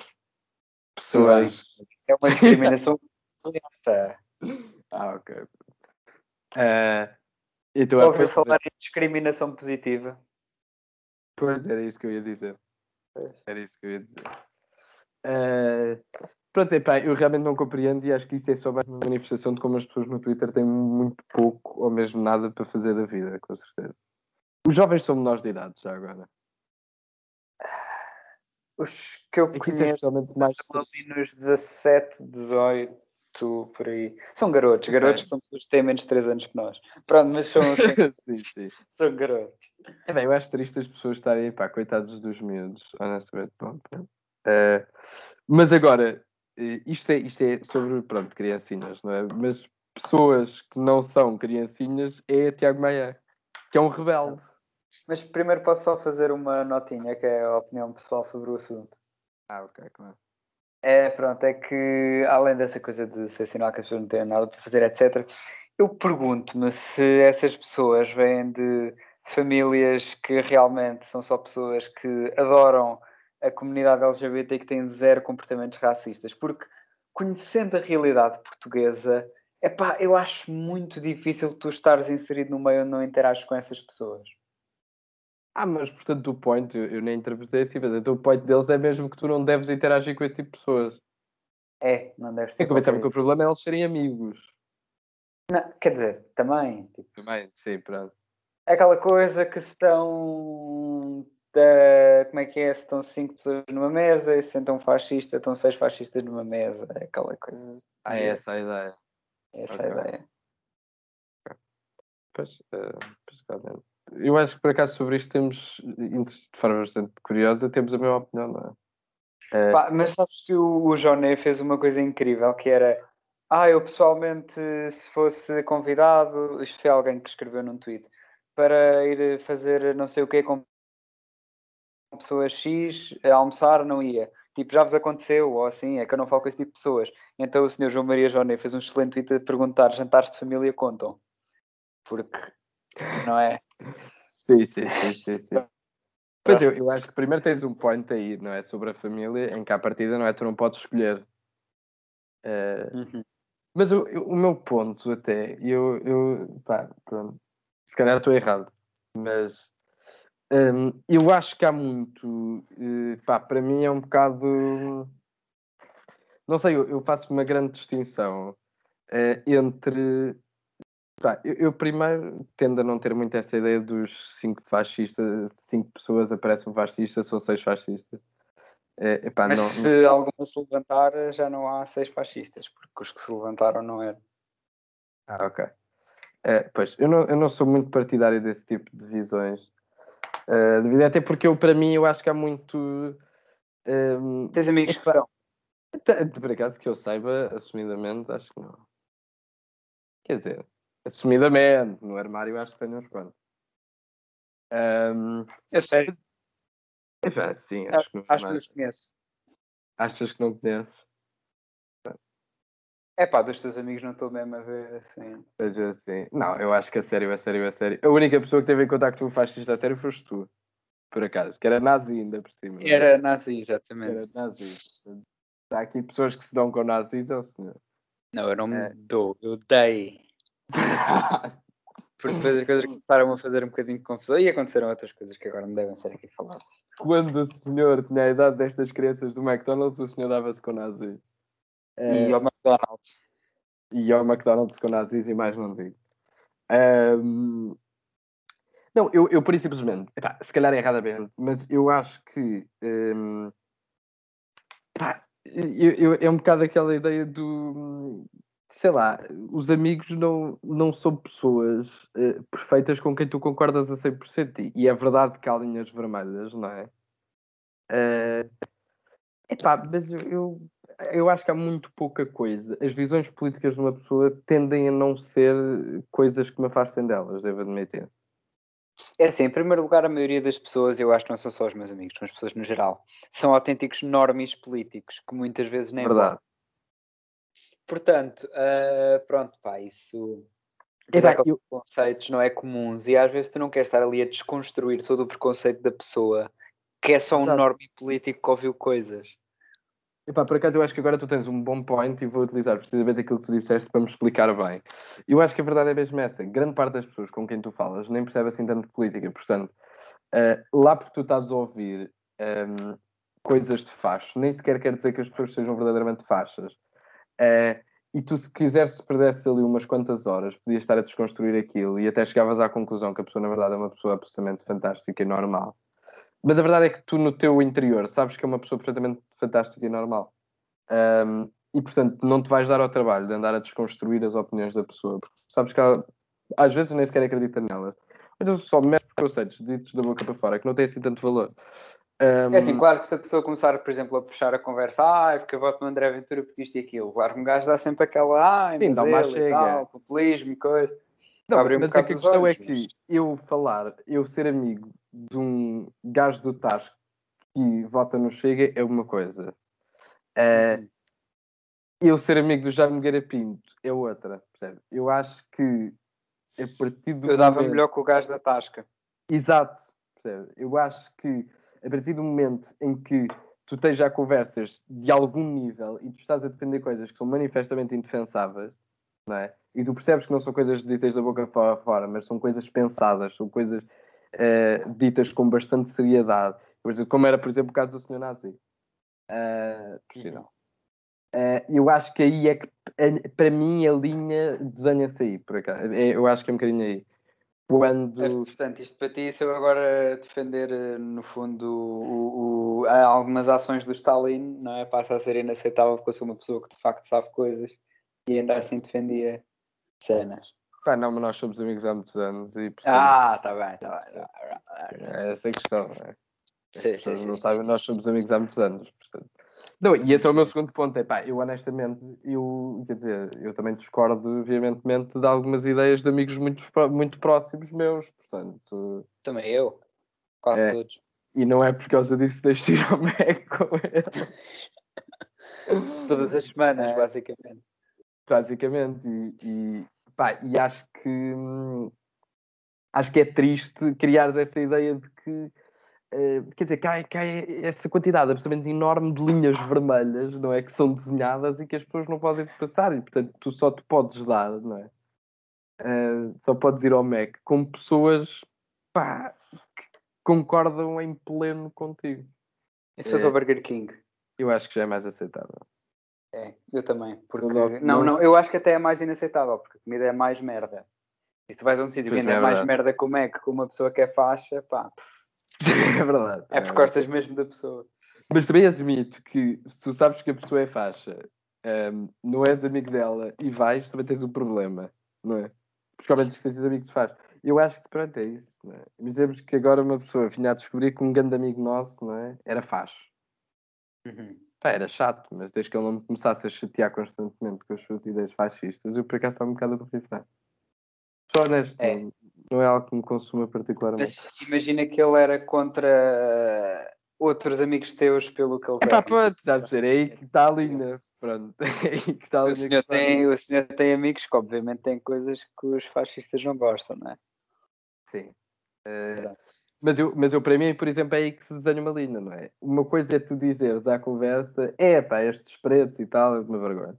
Pessoas. Isso é uma discriminação. Ah, ok. Eh, então, Já ouviu depois- falar em discriminação positiva? Pois era isso que eu ia dizer. Era isso que eu ia dizer. Eh, pronto, epá, eu realmente não compreendo e acho que isso é só mais uma manifestação de como as pessoas no Twitter têm muito pouco ou mesmo nada para fazer da vida, com certeza. Os jovens são menores de idade já agora. Os que eu É que isso é conheço especialmente mais. ali nos 17, 18, por aí. São garotos, garotos são pessoas que têm menos de 3 anos que nós. Pronto, mas são, são, sim, sim. são garotos. É bem, eu acho triste as pessoas estarem, pá, coitados dos miúdos, honestamente. Bom, pronto. Eh, mas agora, eh, isto é, isto é sobre, pronto, criancinhas, não é? Mas pessoas que não são criancinhas é Tiago Maia, que é um rebelde. Mas primeiro posso só fazer uma notinha, que é a opinião pessoal sobre o assunto. Ah, ok, claro. É, pronto, é que além dessa coisa de ser sinal que as pessoas não têm nada para fazer, etc., eu pergunto-me se essas pessoas vêm de famílias que realmente são só pessoas que adoram a comunidade LGBT e que têm zero comportamentos racistas, porque conhecendo a realidade portuguesa, epá, eu acho muito difícil tu estares inserido no meio onde não interages com essas pessoas. Ah, mas portanto o point, eu, eu nem interpretei assim, mas então o point deles é mesmo que tu não deves interagir com esse tipo de pessoas. É, não deves É ter eu pensava que o problema é eles serem amigos. Não, quer dizer, também, tipo, Também, sim, pronto. É aquela coisa que se estão. da- como é que é? Se estão cinco pessoas numa mesa e se sentam um fascista, estão seis fascistas numa mesa. É aquela coisa. Ah, é essa a ideia. Essa ok. é a ideia. Pois, eh, pois, realmente. Eu acho que por acaso sobre isto temos, de forma bastante curiosa, temos a mesma opinião, não é? Eh, Pá, mas sabes que o, o Joné fez uma coisa incrível que era. Ah, eu pessoalmente, se fosse convidado, isto foi alguém que escreveu num tweet, para ir fazer não sei o quê com pessoa X a almoçar, não ia. Tipo, já vos aconteceu, ou assim, é que eu não falo com esse tipo de pessoas. Então o senhor João Maria Joné fez um excelente tweet a perguntar: jantares de família contam? Porque, não é? Sim, sim, sim, sim, sim. Pois eu, eu acho que primeiro tens um point aí, não é? Sobre a família, em que à partida, não é? Tu não podes escolher. Eh, Uhum. mas o, eu- o meu ponto até, eu, eu pá, pronto, se calhar estou errado, mas hum, eu acho que há muito, eh, pá, para mim é um bocado, não sei, eu, eu faço uma grande distinção eh, entre Pá, eu, eu primeiro tendo a não ter muito essa ideia dos cinco fascistas, cinco pessoas aparecem um fascista, são seis fascistas. É, epá, Mas não- se alguma se levantar, já não há seis fascistas, porque os que se levantaram não eram. Ah, ok. É, pois, eu não, eu não sou muito partidário desse tipo de visões. Eh, devido até porque eu, para mim, eu acho que há muito. ehm, Tens amigos que Epá. são. Até- Por acaso que eu saiba, assumidamente, acho que não. Quer dizer, assumidamente, no armário acho que tenho uns quantos. Eu sei, epá, sim, acho, acho que não acho que os conheço. Achas que não conheces? É pá, dos teus amigos não estou mesmo a ver assim. Seja assim. Não, eu acho que a sério, a sério, a sério. A única pessoa que teve em contacto com o fascista a sério foste tu. Por acaso, que era nazi ainda por cima. Era nazi, Era exatamente. nazi. Há aqui pessoas que se dão com nazis, é o senhor. Não, eu não me É. dou, eu dei. Porque depois as coisas começaram a fazer um bocadinho de confusão e aconteceram outras coisas que agora não devem ser aqui faladas. Quando o senhor tinha a idade destas crianças do McDonald's, o senhor dava-se com nazis. Eh, E ao McDonald's. e ao McDonald's com nazis e mais não digo. Ahm, não, eu, eu por isso simplesmente, epá, se calhar erradamente, mas eu acho que ahm, epá, eu- eu- é um bocado aquela ideia do sei lá, os amigos não, não são pessoas eh, perfeitas com quem tu concordas a 100% e, e é verdade que há linhas vermelhas, não é? Eh, epá, mas eu, eu, eu acho que há muito pouca coisa. As visões políticas de uma pessoa tendem a não ser coisas que me afastem delas, devo admitir. É assim, em primeiro lugar, a maioria das pessoas, eu acho que não são só os meus amigos, são as pessoas no geral, são autênticos normis políticos, que muitas vezes nem Verdade. votam. Portanto, ah, pronto, pá, isso. Exato, Aqueles eu- conceitos não é comuns e às vezes tu não queres estar ali a desconstruir todo o preconceito da pessoa que é só um Exato. norme político que ouviu coisas. Epá, por acaso eu acho que agora tu tens um bom point e vou utilizar precisamente aquilo que tu disseste para me explicar bem. Eu acho que a verdade é mesmo essa. Grande parte das pessoas com quem tu falas nem percebe assim tanto de política. Portanto, eh, lá porque tu estás a ouvir ehm, coisas de facho, nem sequer quer dizer que as pessoas sejam verdadeiramente fachas. Eh, e tu, se quisesse, se perdesse ali umas quantas horas, podias estar a desconstruir aquilo e até chegavas à conclusão que a pessoa, na verdade, é uma pessoa absolutamente fantástica e normal. Mas a verdade é que tu, no teu interior, sabes que é uma pessoa perfeitamente fantástica e normal. Um, e, portanto, não te vais dar ao trabalho de andar a desconstruir as opiniões da pessoa, porque sabes que ela, às vezes nem sequer acredita nelas. Mas só mexe preconceitos ditos da boca para fora, que não têm assim tanto valor. Um, É assim, claro que se a pessoa começar, por exemplo, a puxar a conversa, ah, é porque eu voto no André Ventura porque isto e aquilo, claro que um gajo dá sempre aquela, ah, Sim, dá e chega. tal, populismo e coisa. Não, um mas é que a questão olhos, é que mas- eu falar, eu ser amigo de um gajo do Tasco que vota no Chega é uma coisa. Eh, Uhum. eu ser amigo do Jaime Nogueira Pinto é outra, percebe? Eu acho que a partir do Eu dava momento- melhor com o gajo da Tasca. Exato, percebe? Eu acho que a partir do momento em que tu tens já conversas de algum nível e tu estás a defender coisas que são manifestamente indefensáveis, não é? E tu percebes que não são coisas ditas da boca fora, fora mas são coisas pensadas, são coisas eh, ditas com bastante seriedade. Como era, por exemplo, o caso do Sr. Nazi. Eh, por sinal. Eh, eu acho que aí é que, para mim, a linha desenha-se aí, por acaso. É, Eu acho que é um bocadinho aí. Quando. É, portanto, isto para ti, se eu agora defender, eh, no fundo, o, o- há algumas ações do Stalin, não é? Passa a ser inaceitável porque eu sou uma pessoa que de facto sabe coisas e ainda assim defendia cenas. Pá, não, mas nós somos amigos há muitos anos e portanto, Ah, tá bem, tá bem. tá bem. é essa a questão. não é? Sim, pessoas sim, não sim, sabem, sim. nós somos amigos há muitos anos. Não, e esse é o meu segundo ponto. É pá, eu honestamente, eu, quer dizer, eu também discordo veementemente de algumas ideias de amigos muito, muito próximos meus, portanto, Também eu. Quase É. todos. e não é por causa disso deixo de ir ao Mac com ele. Todas as semanas, É. basicamente. basicamente. E, e, pá, e acho que hum, acho que é triste criar essa ideia de que eh, quer dizer, que há, que há essa quantidade absolutamente enorme de linhas vermelhas, não é? Que são desenhadas e que as pessoas não podem passar, e portanto tu só te podes dar, não é? Eh, só podes ir ao Mac com pessoas pá, que concordam em pleno contigo. E se fosse É. ao Burger King? Eu acho que já é mais aceitável. É, eu também. Porque... logo- Não, não- não, eu acho que até é mais inaceitável, porque a comida é mais merda. E se vais a um sítio que ainda é, é é mais merda como é que com uma pessoa que é faixa, pá, pff, é verdade. é porque gostas mesmo da pessoa. Mas também admito que se tu sabes que a pessoa é faixa, ehm, não és amigo dela e vais, também tens um problema, não é? Principalmente se tens amigo de faixa. Eu acho que pronto, é isso. Não é? Imaginemos que agora uma pessoa vinha a descobrir que um grande amigo nosso não é? era faixa. Uhum. Pá, era chato, mas desde que ele não me começasse a chatear constantemente com as suas ideias fascistas, eu por acaso estava um bocado a borrifar. Só honesto, É. não, não é algo que me consuma particularmente. Mas imagina que ele era contra outros amigos teus pelo que Epá, eram. pronto, está a dizer, é aí que está a linha. Pronto, é aí que está a O senhor, tem, o senhor tem amigos que obviamente têm coisas que os fascistas não gostam, não é? Sim. Verdade. mas, eu, mas eu, para mim, por exemplo, é aí que se desenha uma linha, não é? Uma coisa é tu dizeres à conversa, é pá, estes pretos e tal, é uma vergonha.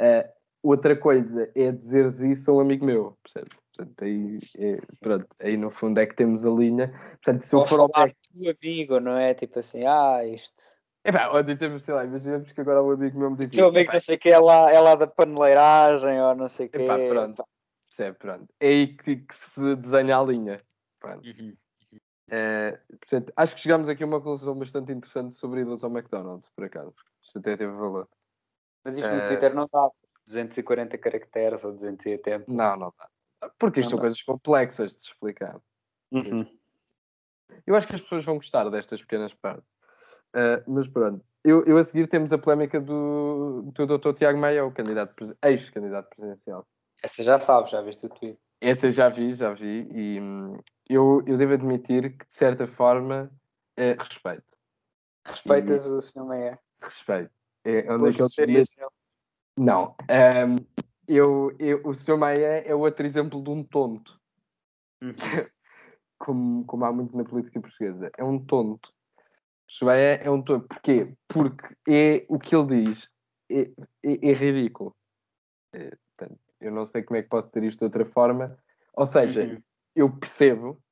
Eh, outra coisa é dizeres isso a um amigo meu, percebe? Portanto, aí, é, pronto, aí no fundo é que temos a linha. Portanto, se eu Ou for ao Mac, do amigo, não é? Tipo assim, ah, isto. epá, ou dizemos, sei lá, imaginemos que agora um amigo meu me diz Teu amigo "Epá, não sei o que é lá, é lá da paneleiragem ou não sei o que. Epá, pronto. percebe, pronto. É aí que, que se desenha a linha. Pronto. Uhum. Eh, portanto, acho que chegámos aqui a uma conclusão bastante interessante sobre idas ao McDonald's, por acaso. Isto até teve valor. Mas isto no Eh, Twitter não dá. 240 caracteres ou 280. Não, não dá. Porque isto Não são coisas complexas de se explicar. Uhum. Eu acho que as pessoas vão gostar destas pequenas partes. Eh, mas pronto. Eu, eu a seguir temos a polémica do, do Dr. Tiago Maia, o candidato, ex-candidato presidencial. Essa já sabes, já viste o tweet. Essa já vi, já vi. E hum, eu, eu devo admitir que, de certa forma, eh, respeito. Respeitas o senhor Meia. Respeito. É, é um daqueles votarias momentos- nele. Não. Ehm, eu, eu, o Sr. Maia é outro exemplo de um tonto, Uhum. como, como há muito na política portuguesa. É um tonto. O Sr. Maia é um tonto. Porquê? Porque é, o que ele diz é, é, é ridículo. É, portanto, eu não sei como é que posso dizer isto de outra forma. Ou seja, Uhum. eu percebo,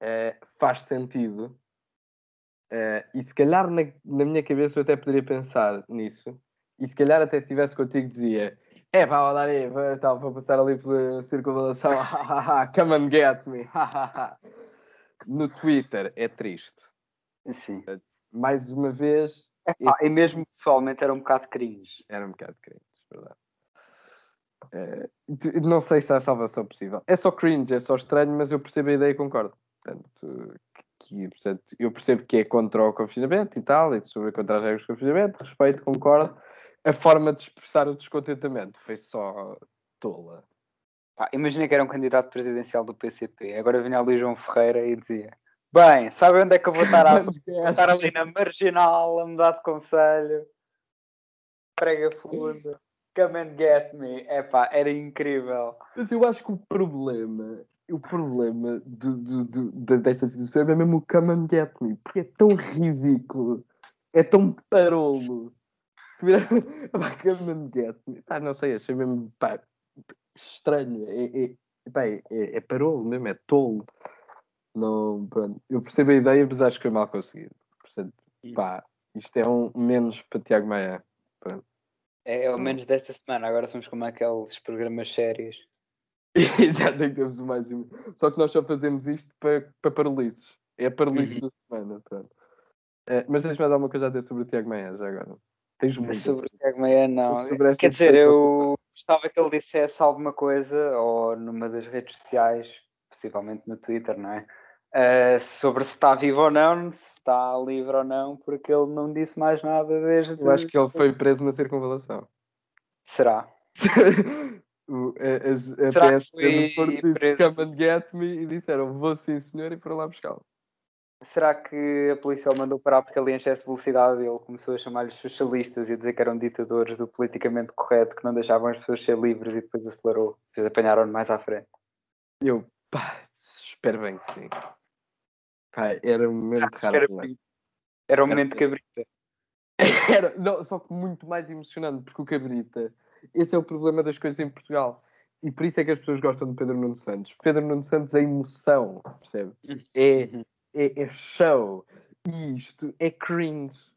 eh, faz sentido, eh, e se calhar na, na minha cabeça eu até poderia pensar nisso, e se calhar até se estivesse contigo dizia é pá, olha aí, vou, tal, vou passar ali pela circunvalação, come and get me, no Twitter é triste. Sim. Mais uma vez, Ah, e mesmo pessoalmente era um bocado cringe. era um bocado cringe, verdade. Eh, t- não sei se há salvação possível. É só cringe, é só estranho, mas eu percebo a ideia e concordo. Portanto, que, portanto, eu percebo que é contra o confinamento e tal, e sobre contra as regras do confinamento, respeito, concordo. A forma de expressar o descontentamento foi só tola. Pá, imagina que era um candidato presidencial do PCP. Agora vinha ali João Ferreira e dizia: Bem, sabe onde é que eu vou estar a vou estar ali na marginal a mudar de conselho? Prega fundo. Come and get me. Epá, era incrível. Mas eu acho que o problema, o problema do, do, do- desta situação é mesmo o come and get me, porque é tão ridículo, é tão parolo. Tu vira- Pá, come and get. Pá, não sei, achei mesmo pá, estranho. É, é, pá, é, é parolo mesmo, é tolo. Não, pronto. Eu percebo a ideia, mas acho que foi mal conseguido. Portanto, pá, isto é um menos para Tiago Maia. É, ao menos desta semana. Agora somos como aqueles programas sérios. E já temos o mais um. Só que nós só fazemos isto para, para paralises. É a paralise Uhum. da semana. Pronto. Eh, mas tens mais alguma coisa a dizer sobre o Tiago Maia já agora? Tens muito. Sobre o Tiago Meia, não. Quer dizer, eu gostava que ele dissesse alguma coisa, ou numa das redes sociais, possivelmente no Twitter, não é? Eh, sobre se está vivo ou não, se está livre ou não, porque ele não disse mais nada desde. Eu acho que ele foi preso na circunvalação. Será? o, a, as- a Será PSP do Porto disse preso? come and get me e disseram vou sim senhor e foram lá buscá-lo. Será que a polícia o mandou parar porque ele em excesso de velocidade ele começou a chamar-lhes socialistas e a dizer que eram ditadores do politicamente correto, que não deixavam as pessoas ser livres e depois acelerou? Depois apanharam-no mais à frente. Eu, pá, espero bem que sim. Pá, era um momento era, raro. isso. era o momento cabrita. Era, não, só que muito mais emocionante, porque o Cabrita, esse é o problema das coisas em Portugal. E por isso é que as pessoas gostam de Pedro Nuno Santos. Pedro Nuno Santos é emoção, percebe? É, Uhum. É, é show. E isto é cringe.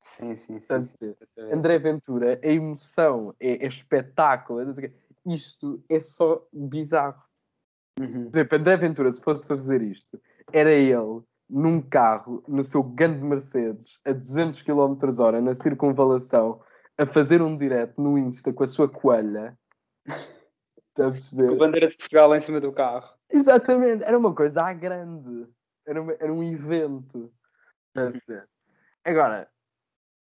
Sim, sim, sim. Portanto, sim. André Ventura é emoção, é, é espetáculo. é isto é só bizarro. Uhum. Por exemplo, André Ventura, se fosse fazer isto, era ele num carro, no seu grande Mercedes, a 200 km hora, na circunvalação, a fazer um direto no Insta com a sua coelha. Está a perceber? Com a bandeira de Portugal lá em cima do carro. Exatamente, era uma coisa à grande. Era, uma- era um evento. Perceber? Agora,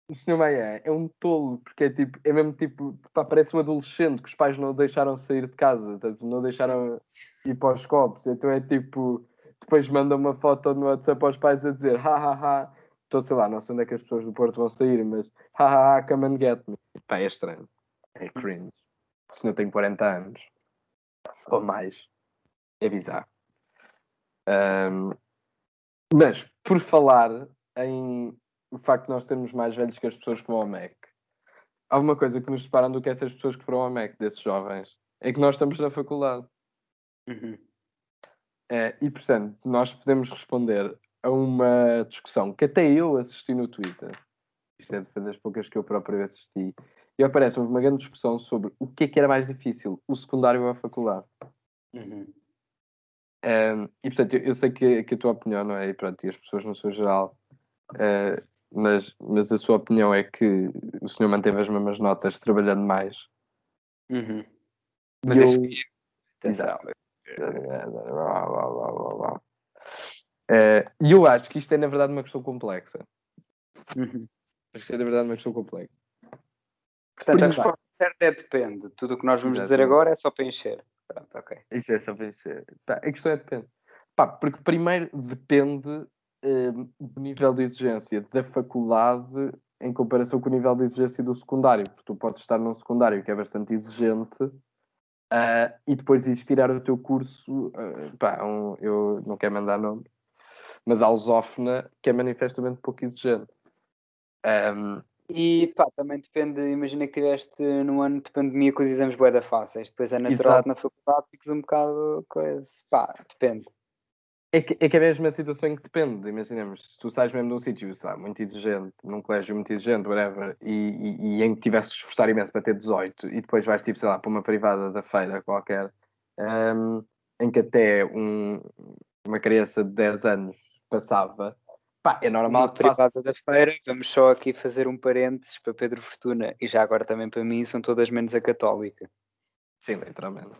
o Sr. Maia é um tolo, porque é tipo, é mesmo tipo, pá, parece um adolescente que os pais não o deixaram sair de casa, não deixaram ir para os copos. Então é tipo, depois manda uma foto no WhatsApp aos pais a dizer, ha ha ha, estou sei lá, não sei onde é que as pessoas do Porto vão sair, mas ha ha ha, come and get me. Pá, é estranho. É cringe. O senhor tem 40 anos. Ou mais. É bizarro. Ahm, mas, por falar em o facto de nós sermos mais velhos que as pessoas que vão ao Mac, há uma coisa que nos separam do que essas pessoas que foram ao Mac, desses jovens, é que nós estamos na faculdade. Uhum. É, e, portanto, nós podemos responder a uma discussão que até eu assisti no Twitter. Isto é das poucas que eu próprio assisti. E aparece uma grande discussão sobre o que é que era mais difícil, o secundário ou a faculdade. Uhum. Um, e portanto, eu, eu sei que, que a tua opinião não é, e pronto, e as pessoas no seu geral, uh, mas, mas a sua opinião é que o senhor manteve as mesmas notas trabalhando mais. Uhum. E Mas eu- Exato. Uh, E eu acho que isto é, na verdade, uma questão complexa. Uhum. Acho que é, na verdade, uma questão complexa. Portanto, a resposta certa é depende. Tudo o que nós vamos dizer agora é só para encher. Pronto, ok. Isso é só para isso. Pá, a questão é depende. Pá, porque primeiro depende um, do nível de exigência da faculdade em comparação com o nível de exigência do secundário. Porque tu podes estar num secundário que é bastante exigente ah, e depois ires tirar o teu curso. ah, pá, um- eu não quero mandar nome, mas a Lusófona, que é manifestamente pouco exigente. Um, E pá, também depende, imagina que tiveste no ano de pandemia com os exames boeda fáceis, depois é natural Exato. que na faculdade fiques um bocado coisa. Pá, depende. É que, é que é a mesma situação em que depende. Imaginemos, se tu sais mesmo de um sítio lá, muito exigente, num colégio muito exigente, whatever, e, e, e em que tivesse de esforçar imenso para ter 18, e depois vais, tipo, sei lá, para uma privada da feira qualquer, hum, em que até um- uma criança de 10 anos passava, pá, é normal Uma que privada da feira, vamos só aqui fazer um parênteses para Pedro Fortuna e já agora também para mim, são todas menos a católica. Sim, literalmente.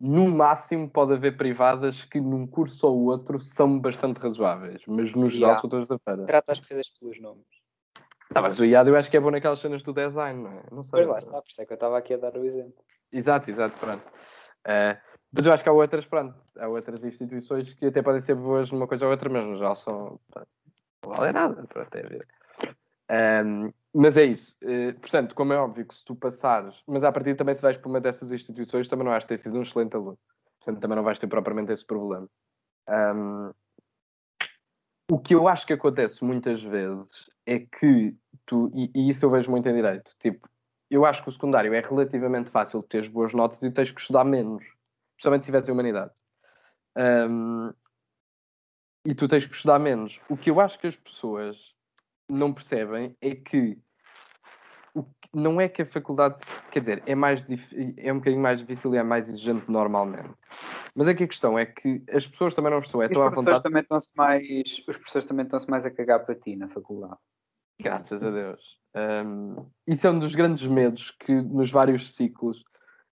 No máximo pode haver privadas que num curso ou outro são bastante razoáveis, mas no geral Yeah. são todas da feira. Trata as coisas pelos nomes. Ah, mas o IAD eu acho que é bom naquelas cenas do design, não é? Não sei. Pois lá está, por isso é que eu estava aqui a dar o exemplo. Exato, exato, pronto. Eh, mas eu acho que há outras, pronto, há outras instituições que até podem ser boas numa coisa ou outra, mas no geral são. Não vale nada, pronto, é a vida. Ahm, mas é isso. Eh, portanto, como é óbvio que se tu passares, mas a partir também se vais para uma dessas instituições, também não vais ter sido um excelente aluno. Portanto, também não vais ter propriamente esse problema. Ahm, o que eu acho que acontece muitas vezes é que tu, e, e isso eu vejo muito em direito, tipo, eu acho que o secundário é relativamente fácil de teres boas notas e tens que estudar menos, principalmente se tiveres em humanidade. Ahm, e tu tens que estudar menos. O que eu acho que as pessoas não percebem é que o que- não é que a faculdade, quer dizer, é, mais, é um bocadinho mais difícil e é mais exigente normalmente. Mas é que a questão é que as pessoas também não estão, é tão à vontade, também estão-se mais, os professores também estão-se mais a cagar para ti na faculdade. graças a Deus. Ahm, isso é um dos grandes medos que nos vários ciclos,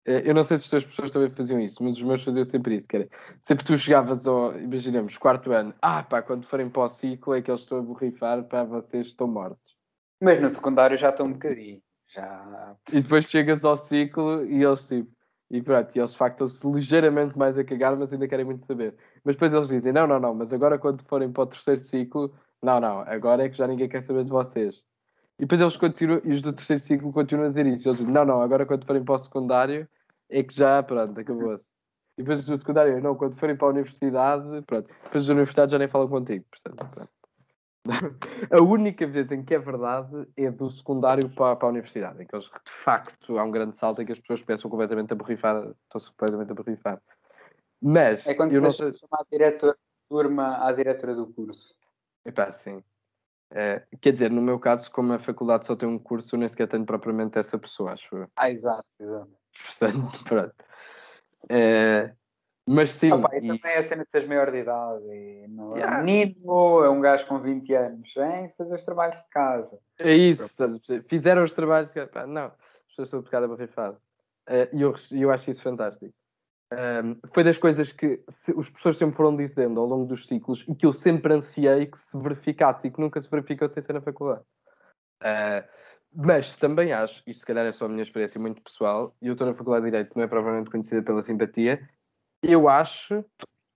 eu não sei se as tuas pessoas também faziam isso, mas os meus faziam sempre isso, que era, sempre tu chegavas ao, imaginemos, quarto ano, ah pá, quando forem para o ciclo é que eles estão a borrifar, pá, vocês estão mortos. Mas no secundário já estão um bocadinho. Já. E depois chegas ao ciclo e eles tipo, e pronto, e eles de facto estão-se ligeiramente mais a cagar, mas ainda querem muito saber. Mas depois eles dizem, não, não, não, mas agora quando forem para o terceiro ciclo, não, não, agora é que já ninguém quer saber de vocês. E depois eles continuam, e os do terceiro ciclo continuam a dizer isso. Eles dizem, não, não, agora quando forem para o secundário, é que já, pronto, acabou-se. E depois do secundário, não, quando forem para a universidade, pronto. Depois da universidade já nem falam contigo, portanto, pronto. A única vez em que é verdade é do secundário para, para a universidade, em que eles, de facto há um grande salto em que as pessoas pensam completamente a borrifar, estão-se completamente a borrifar. Mas É quando eu se não sei. chamar a diretora de turma à diretora do curso. Epá, sim. É, quer dizer, no meu caso, como a faculdade só tem um curso, eu nem sequer tenho propriamente essa pessoa, acho eu. Ah, exato, exato. Portanto, pronto. É, mas sim. Opa, e e- também é a cena de seres maior de idade. E não é Yeah. um menino, é um gajo com 20 anos. Vem fazer os trabalhos de casa. É isso, fizeram os trabalhos. que- pá, não, as pessoas são pecada barrifada. Eh, E eu, eu acho isso fantástico. Ahm, foi das coisas que se- os professores sempre foram dizendo ao longo dos ciclos e que eu sempre ansiei que se verificasse e que nunca se verificou sem ser na faculdade. Ah, mas também acho, isto se calhar é só a minha experiência muito pessoal, e eu estou na Faculdade de Direito, não é provavelmente conhecida pela simpatia, eu acho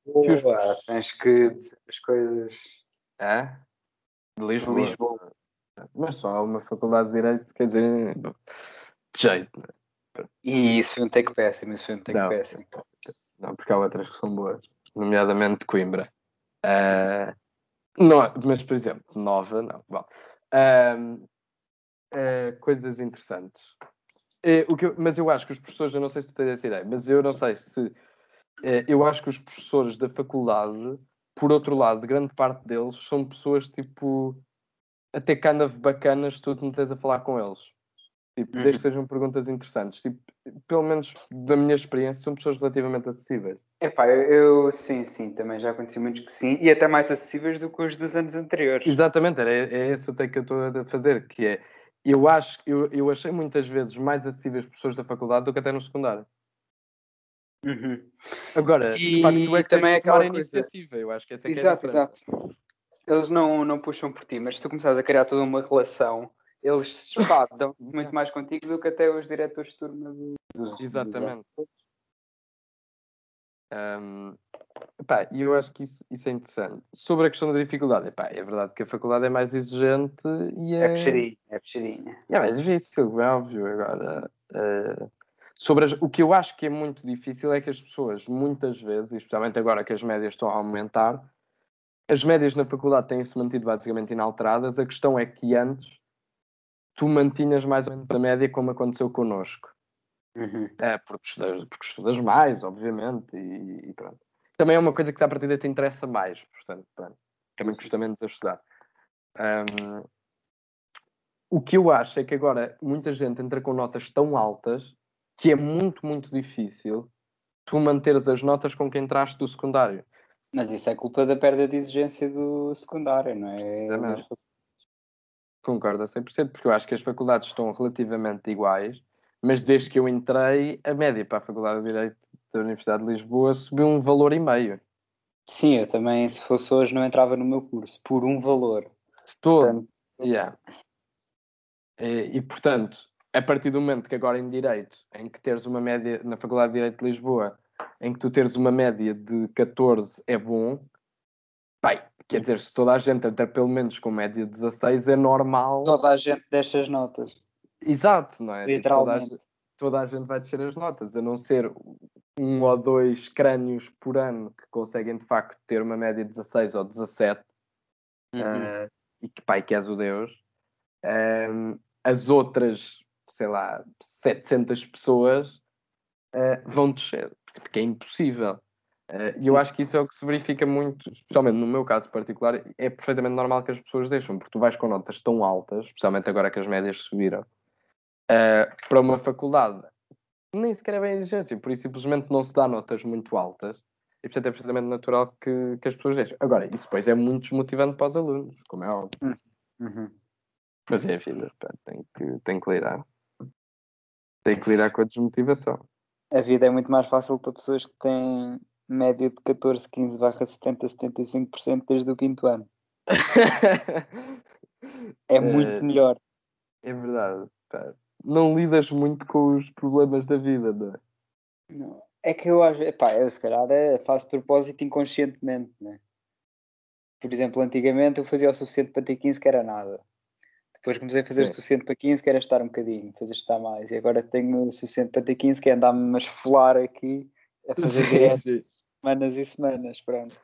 Que os- Boa, tens que as coisas ah, de de Lisboa, Lisboa. mas só há uma Faculdade de Direito, quer dizer, de jeito. não é? E isso foi um take péssimo, isso foi um take Não. péssimo. Não, porque há outras que são boas, nomeadamente Coimbra. Ah, não, mas, por exemplo, Nova, não. Bom, ah, coisas interessantes. Eh, o que eu- mas eu acho que os professores, eu não sei se tu tens essa ideia, mas eu não sei se. eh, eu acho que os professores da faculdade, por outro lado, grande parte deles são pessoas tipo. até kind of bacanas, se tu te metes a falar com eles. Tipo, Uhum. desde que sejam perguntas interessantes. Tipo, pelo menos da minha experiência, são pessoas relativamente acessíveis. Epá, eu, eu sim, sim, também já conheci muitos que sim, e até mais acessíveis do que os dos anos anteriores. Exatamente, era, é esse o take que eu estou a fazer, que é, eu acho, eu, eu achei muitas vezes mais acessíveis professores da faculdade do que até no secundário. Uhum. Agora, de E facto, é tens também tomar aquela coisa- iniciativa, eu acho que essa é é a Exato, diferença. exato. Eles não, não puxam por ti, mas se tu começares a criar toda uma relação, eles se dão muito mais contigo do que até os diretores de turma do- dos. Exatamente. Ahm, epá, E eu acho que isso, isso é interessante. Sobre a questão da dificuldade, epá, é verdade que a faculdade é mais exigente e É é, puxadinha, é puxadinha. é mais difícil, é óbvio. Agora, eh, sobre as- o que eu acho que é muito difícil é que as pessoas, muitas vezes, especialmente agora que as médias estão a aumentar, as médias na faculdade têm-se mantido basicamente inalteradas. A questão é que antes tu mantinhas mais ou menos a média como aconteceu connosco. Uhum. É, porque estudas, porque estudas mais, obviamente, e, e pronto. Também é uma coisa que à partida te interessa mais, portanto, pronto. Também custa menos a estudar. Ahm, o que eu acho é que agora muita gente entra com notas tão altas que é muito, muito difícil tu manteres as notas com que entraste do secundário. Mas isso é culpa da perda de exigência do secundário, não é? Precisamente. Concordo a 100%, porque eu acho que as faculdades estão relativamente iguais, mas desde que eu entrei, a média para a Faculdade de Direito da Universidade de Lisboa subiu um valor e meio. Sim, eu também, se fosse hoje, não entrava no meu curso, por um valor. De todo. Portanto, Yeah. E, e, portanto, a partir do momento que agora em Direito, em que teres uma média, na Faculdade de Direito de Lisboa, em que tu teres uma média de 14 é bom, bem, quer dizer, se toda a gente entra pelo menos com média de 16 é normal. toda a gente deixa as notas. Exato, não é? Tipo, toda, a, Literalmente. toda a gente vai descer as notas, a não ser um ou dois crânios por ano que conseguem de facto ter uma média de 16 ou 17 Uhum. ah, e que pai que és o Deus. Ahm, as outras, sei lá, 700 pessoas ah, vão descer, porque é impossível. Ah, E eu acho que isso é o que se verifica muito, especialmente no meu caso particular, é perfeitamente normal que as pessoas deixam, porque tu vais com notas tão altas, especialmente agora que as médias subiram, para uma faculdade, nem sequer é bem exigência, por isso simplesmente não se dá notas muito altas, e portanto é perfeitamente natural que, que as pessoas deixem. Agora, isso depois é muito desmotivante para os alunos, como é óbvio. Uhum. Mas é a vida, pá, tem que, tem que lidar. Tem que lidar com a desmotivação. A vida é muito mais fácil para pessoas que têm média de 14, 15 barra 70, 75% desde o quinto ano. É muito Eh, melhor. É verdade. pá. Não lidas muito com os problemas da vida, não é? Não. É que eu acho, epá, eu se calhar é, faço propósito inconscientemente, né? Por exemplo, antigamente eu fazia o suficiente para ter 15 que era nada. Depois comecei a fazer o suficiente para 15 que era estar um bocadinho, fazer estar mais. E agora tenho o suficiente para ter 15 que é andar-me a esfolar aqui, a fazer direto semanas e semanas, pronto.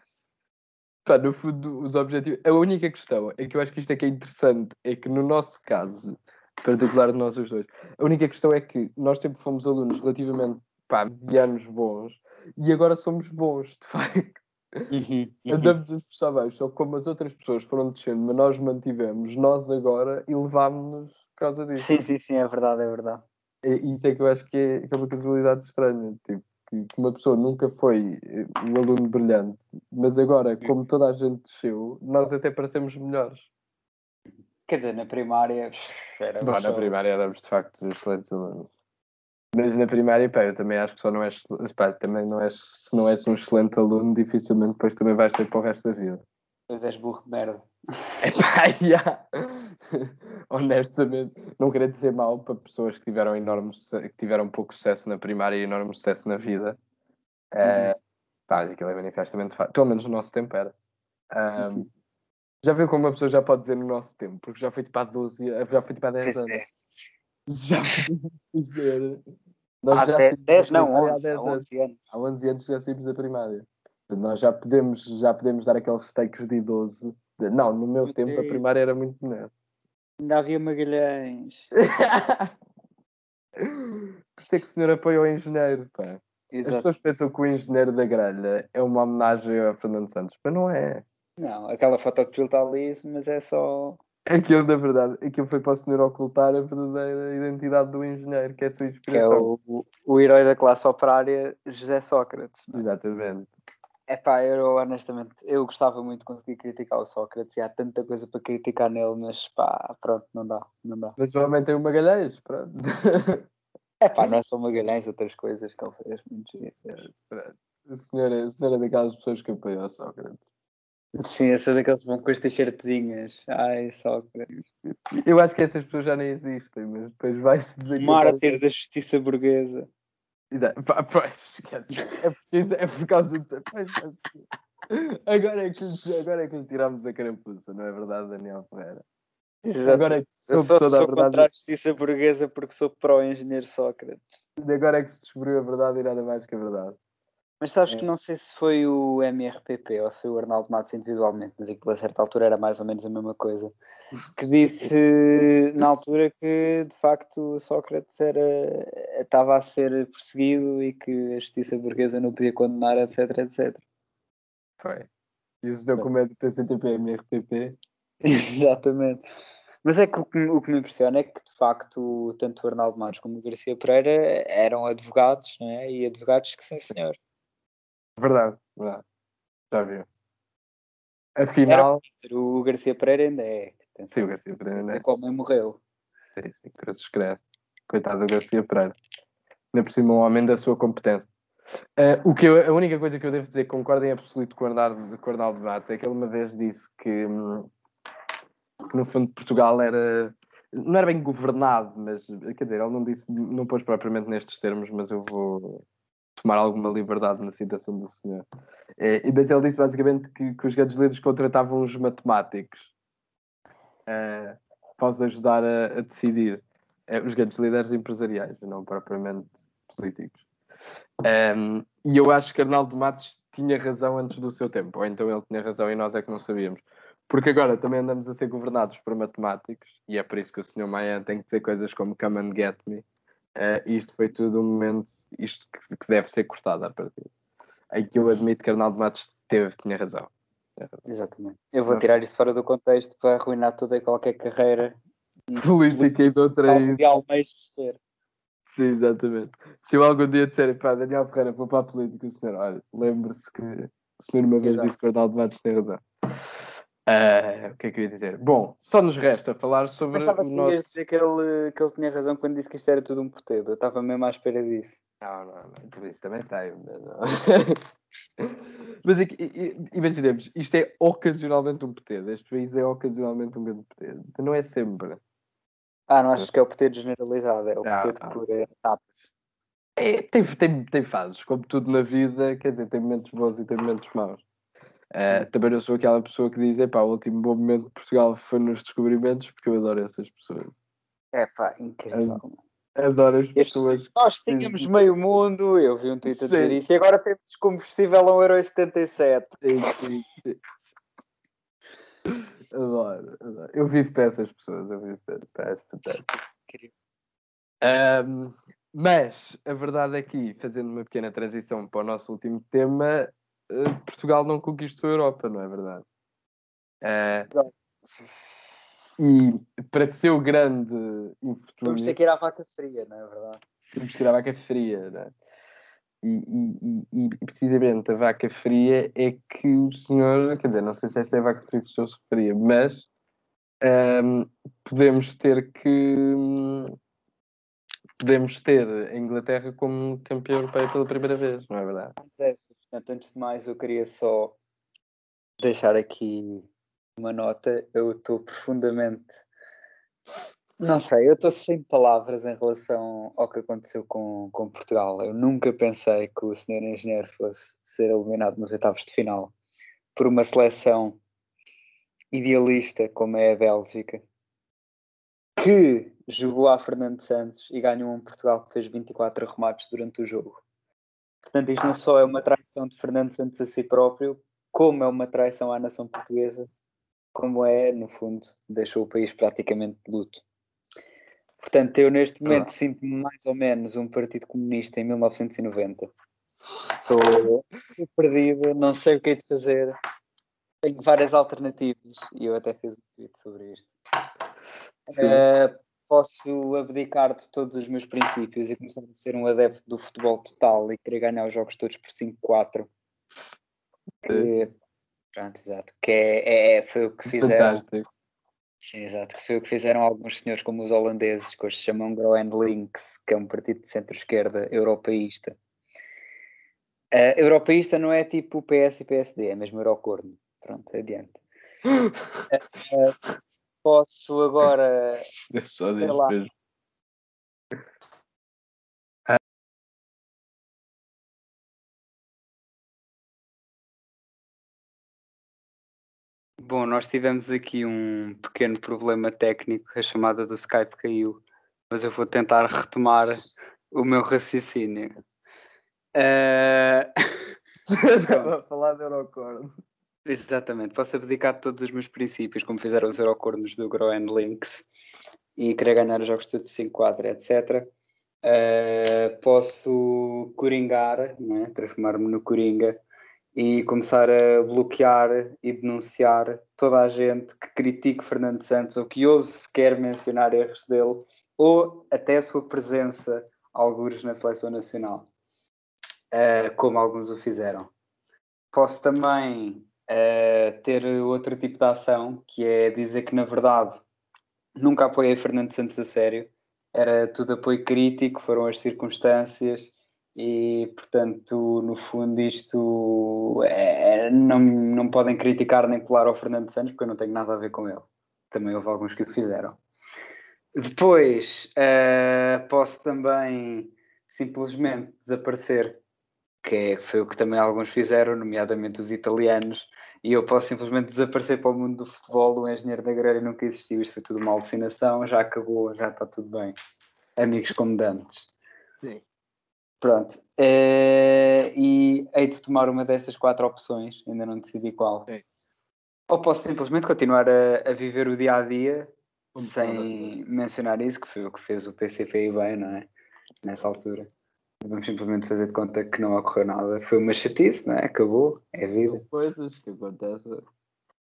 Pá, no fundo, os objetivos. A única questão é que eu acho que isto é que é interessante, é que no nosso caso, particular de nós os dois, a única questão é que nós sempre fomos alunos relativamente pá, medianos bons e agora somos bons, de facto. Uhum, uhum. Andamos a esforçar mais, só como as outras pessoas foram descendo, mas nós mantivemos, nós agora elevámos-nos por causa disso. Sim, sim, sim, é verdade, é verdade. E isso é que eu acho que é, que é uma casualidade estranha. Tipo, que, que uma pessoa nunca foi eh, um aluno brilhante, mas agora, como toda a gente desceu, nós até parecemos melhores. Quer dizer, na primária era Bom, na primária éramos de facto excelentes alunos. Mas na primária, pá, eu também acho que só não és, pá, também não és, se não és um excelente aluno, dificilmente depois também vais ser para o resto da vida. Pois és burro de merda. É pá, yeah. honestamente, não queria dizer mal para pessoas que tiveram enorme que tiveram pouco sucesso na primária e enorme sucesso na vida. Uh, pá, aquilo é manifestamente fácil. Pelo menos no nosso tempo era. Um, já viu como uma pessoa já pode dizer no nosso tempo? Porque já foi tipo há 12, já foi tipo há 10 Pois anos. é. Já podemos dizer. Nós Há já 10, saímos da 10 não, primária há 11, 10 há anos. 11 anos. Há 11 anos já saímos da primária. Nós já podemos, já podemos dar aqueles takes de idoso. Não, no meu Meu tempo a Deus. primária era muito melhor. Ainda havia Magalhães. Por isso é que o senhor apoia o engenheiro, pá. As Exato. pessoas pensam que o engenheiro da grelha é uma homenagem a Fernando Santos, mas não é. Não, aquela foto que está ali, mas é só. Aquilo, na verdade, aquilo foi para o senhor ocultar a verdadeira identidade do engenheiro, que é a sua Que é inspiração. o, o herói da classe operária, José Sócrates. Exatamente. É pá, eu honestamente, eu gostava muito de conseguir criticar o Sócrates e há tanta coisa para criticar nele, mas pá, pronto, não dá, não dá. Mas homem tem o Magalhães, pronto. É pá, não é só Magalhães, outras coisas que ele fez, senhor, é, o senhor é daquelas pessoas que apoiam o Sócrates. Sim, sou daqueles que vão com as t-shirtzinhas. Ai, Sócrates. Eu acho que essas pessoas já nem existem, mas depois vai-se dizer Mártir da justiça burguesa. Exato. É, é por causa do. Agora, é que, lhe- agora é que lhe tiramos a carapuça, não é verdade, Daniel Ferreira? Exato. Agora é que eu só toda a sou verdade. contra a justiça burguesa porque sou pró-engenheiro Sócrates. Agora é que se descobriu a verdade e nada mais que a verdade. Mas sabes É. que não sei se foi o MRPP ou se foi o Arnaldo Matos individualmente, mas aquilo a certa altura era mais ou menos a mesma coisa. Que disse na altura que de facto Sócrates era, estava a ser perseguido e que a justiça burguesa não podia condenar, etc, etc. Foi. E o senhor, como é do PCTP, MRTP, Exatamente. Mas é que o que, me- o que me impressiona é que de facto tanto o Arnaldo Matos como o Garcia Pereira eram advogados, não é? E advogados que sim senhor. Verdade, verdade. Já viu. Afinal, dizer, o Garcia Pereira ainda é. atenção. sim, o Garcia Pereira, dizer né? que o homem morreu. Sim, sim, cruzes credo. Coitado do Garcia Pereira. Ainda por cima, um homem da sua competência. Eh, o que eu- a única coisa que eu devo dizer que concordo em absoluto com o Arnaldo, com o Arnaldo Matos é que ele uma vez disse que, hum, que no fundo Portugal era não era bem governado, mas quer dizer, ele não disse, não pôs propriamente nestes termos, mas eu vou tomar alguma liberdade na citação do senhor. Eh, e mas ele disse basicamente que, que os grandes líderes contratavam os matemáticos eh, para os ajudar a, a decidir. Eh, os grandes líderes empresariais, não propriamente políticos. Um, e eu acho que Arnaldo Matos tinha razão antes do seu tempo, ou então ele tinha razão e nós é que não sabíamos. Porque agora também andamos a ser governados por matemáticos, e é por isso que o Sr. Maia tem que dizer coisas como come and get me. Uh, isto foi tudo um momento, isto que, que deve ser cortado a partir. Em que eu admito que Arnaldo Matos teve, tinha razão. Exatamente. Eu vou tirar isto fora do contexto para arruinar toda e qualquer carreira Política e de outra ter. Sim, exatamente. Se eu algum dia disser, pá, Daniel Ferreira, vou para a política, o senhor, olha, lembre-se que o senhor uma vez Exato. disse que o Arnaldo Matos tem razão. Ah, o que é que eu ia dizer? Bom, só nos resta falar sobre Pensava que nosso... ias dizer que ele, que ele tinha razão quando disse que isto era tudo um potedo. Eu estava mesmo à espera disso. Não, não, não, por isso também tem. Mas, não. mas é que, i- i- imaginemos, isto é ocasionalmente um potedo, este país é ocasionalmente um grande potedo, não é sempre. Ah, não achas que é o potedo generalizado? É o Ah, potedo por etapas. É, tem, tem, tem fases, como tudo na vida, quer dizer, tem momentos bons e tem momentos maus. Eh, também não sou aquela pessoa que diz, epá, o último bom momento de Portugal foi nos descobrimentos, porque eu adoro essas pessoas. É pá, incrível. Adoro as pessoas. Nós tínhamos meio mundo, eu vi um tweet a dizer isso, e agora temos combustível a 1,77€. Sim, sim, sim. Adoro, adoro. Eu vivo para essas pessoas, eu vivo para, essas pessoas. Incrível. Ahm, mas a verdade é que, fazendo uma pequena transição para o nosso último tema, uh, Portugal não conquistou a Europa, não é verdade? Uh, e para ser o grande infortúnio. Vamos ter que ir à vaca fria, não é verdade? Temos que ir à vaca fria, não é? E, e, e, e, precisamente a vaca fria é que o senhor, quer dizer, não sei se esta é a vaca fria que o senhor se referia, mas um, podemos ter que podemos ter a Inglaterra como campeão europeu pela primeira vez, não é verdade? É, portanto, antes de mais eu queria só deixar aqui uma nota, eu estou profundamente não sei, eu estou sem palavras em relação ao que aconteceu com, com Portugal. Eu nunca pensei que o senhor engenheiro fosse ser eliminado nos oitavos de final por uma seleção idealista como é a Bélgica, que jogou a Fernando Santos e ganhou um Portugal que fez 24 remates durante o jogo. Portanto, isto não só é uma traição de Fernando Santos a si próprio, como é uma traição à nação portuguesa, como é, no fundo, deixou o país praticamente de luto. Portanto, eu neste momento ah. sinto-me mais ou menos um Partido Comunista em 1990. Estou perdido, não sei o que é de fazer. Tenho várias alternativas e eu até fiz um tweet sobre isto. Uh, posso abdicar de todos os meus princípios e começar a ser um adepto do futebol total e querer ganhar os jogos todos por 5-4. pronto, exato. Que é, é, foi o que fizeram. Fantástico. Sim, exato. Que foi o que fizeram alguns senhores como os holandeses, que hoje se chamam Groen Links, que é um partido de centro-esquerda europeísta. Uh, europeísta não é tipo PS e PSD, é mesmo Eurocorno. Pronto, adiante. uh, posso agora. É só lá, Bom, nós tivemos aqui um pequeno problema técnico, a chamada do Skype caiu, mas eu vou tentar retomar o meu raciocínio. Uh... Estava a falar de Eurocorno. Exatamente, posso abdicar de todos os meus princípios, como fizeram os Eurocornos do Groen Links, e querer ganhar os jogos todos 5-4, etc. Uh, posso coringar, é? transformar-me no Coringa e começar a bloquear e denunciar toda a gente que critique Fernando Santos ou que ouse sequer mencionar erros dele ou até a sua presença, alguns na seleção nacional, uh, como alguns o fizeram. Posso também uh, ter outro tipo de ação, que é dizer que, na verdade, nunca apoiei Fernando Santos a sério, era tudo apoio crítico, foram as circunstâncias e portanto no fundo isto é, não, não podem criticar nem pular ao Fernando Santos porque eu não tenho nada a ver com ele. Também houve alguns que o fizeram. Depois uh, posso também simplesmente desaparecer que é, foi o que também alguns fizeram, nomeadamente os italianos, e eu posso simplesmente desaparecer para o mundo do futebol, o engenheiro da grelha nunca existiu, isto foi tudo uma alucinação, já acabou, já está tudo bem. Amigos como dantes. Sim. Pronto. É, e hei de tomar uma dessas quatro opções, ainda não decidi qual. Sim. Ou posso simplesmente continuar a, a, viver o dia a dia sem mencionar isso, que foi o que fez o PCP bem, não é? Nessa altura. Vamos simplesmente fazer de conta que não ocorreu nada. Foi uma chatice, não é? Acabou, é vida. Coisas que acontecem.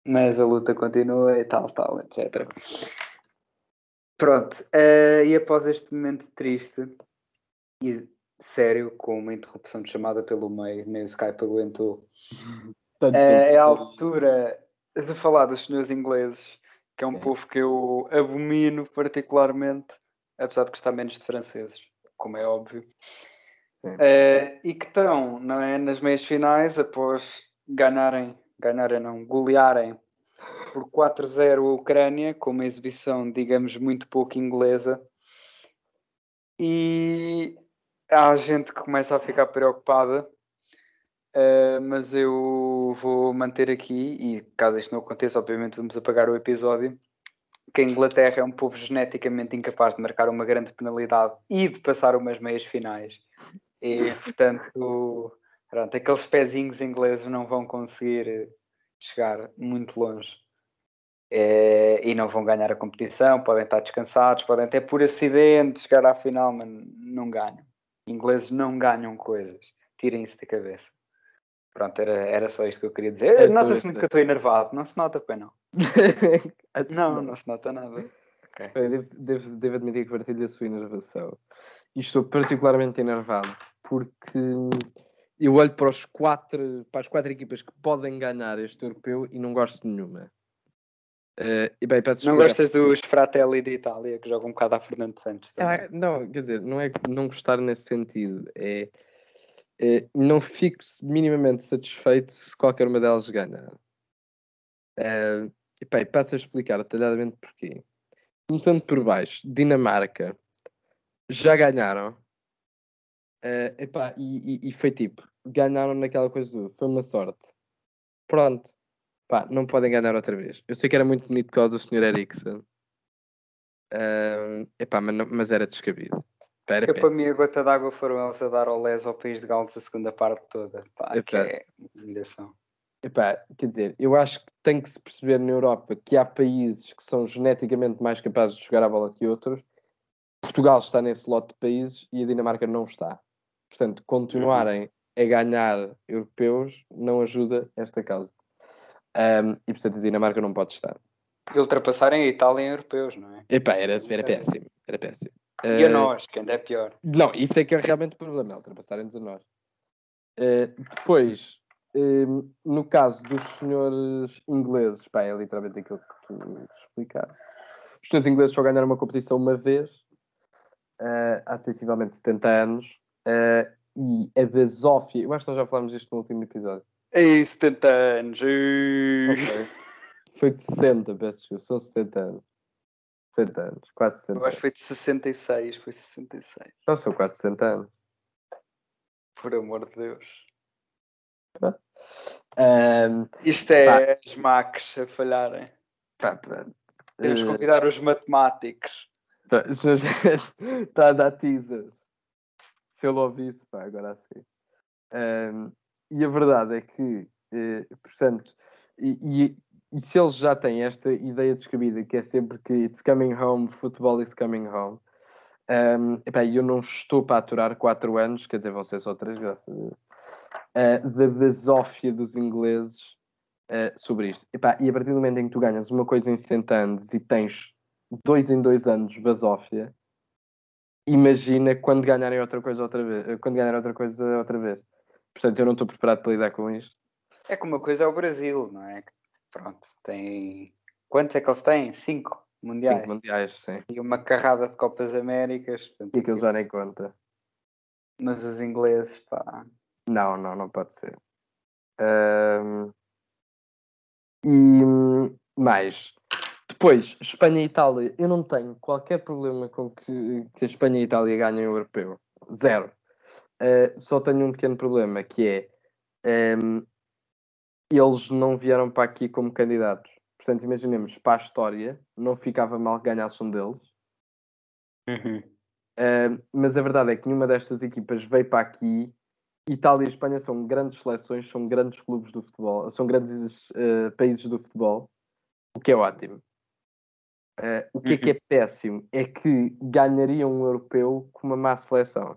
Mas a luta continua e tal, tal, etc. Pronto, uh, e após este momento triste, sério, com uma interrupção de chamada pelo meio, nem o Skype aguentou. é, é a altura de falar dos senhores ingleses, que é um é. povo que eu abomino particularmente, apesar de gostar menos de franceses, como é óbvio. É, e que estão não é, nas meias finais após ganharem, ganharem não, golearem por 4-0 a Ucrânia, com uma exibição, digamos, muito pouco inglesa. E há gente que começa a ficar preocupada, uh, mas eu vou manter aqui, e caso isto não aconteça, obviamente vamos apagar o episódio, que a Inglaterra é um povo geneticamente incapaz de marcar uma grande penalidade e de passar umas meias finais. E, portanto, pronto, aqueles pezinhos ingleses não vão conseguir chegar muito longe. É, e não vão ganhar a competição, podem estar descansados, podem até por acidente chegar à final, mas não ganham. Ingleses não ganham coisas. Tirem isso da cabeça. Pronto, era, era só isto que eu queria dizer. É Nota-se muito que eu estou enervado. Não se nota, pois não. Não, não se nota nada. Ok. Eu Devo, devo, devo admitir que partilho a sua enervação. E estou particularmente enervado porque eu olho para, os quatro, para as quatro equipas que podem ganhar este europeu e não gosto de nenhuma. Eh, e bem, peço Não gostas dos Fratelli de Itália, que jogam um bocado a Fernando Santos? também? Ah, não, quer dizer, não é não gostar nesse sentido. É, é não fico minimamente satisfeito se qualquer uma delas ganhar. Eh, e bem, passo a explicar detalhadamente porquê. Começando por baixo, Dinamarca já ganharam. Eh, epá, e, e- e foi tipo, ganharam naquela coisa do foi uma sorte. Pronto, pá, não podem ganhar outra vez. Eu sei que era muito bonito por causa do Sr. Eriksen. Eh, epá, mas, não- mas era descabido. Eu, para mim, a gota d'água foram eles a dar ao Les ao país de Gales a segunda parte toda. Pá, que é humilhação. Epá, quer dizer, eu acho que tem que se perceber na Europa que há países que são geneticamente mais capazes de jogar a bola que outros. Portugal está nesse lote de países e a Dinamarca não está. Portanto, continuarem a ganhar europeus não ajuda esta causa. Ahm, e portanto a Dinamarca não pode estar. E ultrapassarem a Itália em europeus, não é? Epá, era, era péssimo. Era péssimo. E a Ah, nós, que ainda é pior. Não, isso é que é realmente o problema, é ultrapassarem-nos a nós. Eh, depois, eh, no caso dos senhores ingleses, pá, é literalmente aquilo que tu explicar. Os senhores ingleses só ganharam uma competição uma vez, eh, há sensivelmente 70 anos, eh, e a Basófia, eu acho que nós já falámos disto no último episódio. Ei, 70 anos. Foi de 60, peço desculpa, são 60 anos. 60 anos, quase 60 Eu acho que foi de 66, foi 66. Então são quase 60 anos. Por amor de Deus. Ahm, Isto é Pá. as Macs a falharem. pá. Temos que Eh, convidar os matemáticos. Está tá a dar teasers. Se ele ouvisse, pá, agora assim. Ahm, e a verdade é que, eh, portanto, e, e- e se eles já têm esta ideia descabida, que é sempre que it's coming home, football is coming home, ahm, epá, eu não estou para aturar 4 anos, quer dizer, vão ser só 3, graças a Deus, ah, da basófia dos ingleses ah, sobre isto. Epá, e a partir do momento em que tu ganhas uma coisa em 60 anos e tens dois em dois anos basófia, imagina quando ganharem outra coisa outra vez, quando ganharem outra coisa outra vez. Portanto, eu não estou preparado para lidar com isto. É que uma coisa é o Brasil, não é? Que, Pronto, tem. Quantos é que eles têm? Cinco mundiais. Cinco mundiais, sim. E uma carrada de Copas Américas. portanto, E aquilo já nem conta. Mas os ingleses, pá. Não, não, não pode ser. Ahm, e hum, mais. Depois, Espanha e Itália. Eu não tenho qualquer problema com que, que a Espanha e a Itália ganhem o europeu. Zero. Ah, só tenho um pequeno problema que é ahm, eles não vieram para aqui como candidatos. Portanto, imaginemos, para a história, não ficava mal que ganhasse um deles. Uh, mas a verdade é que nenhuma destas equipas veio para aqui. Itália e Espanha são grandes seleções, são grandes clubes do futebol, são grandes uh, países do futebol, o que é ótimo. Uh, o que é que é péssimo é que ganhariam um europeu com uma má seleção.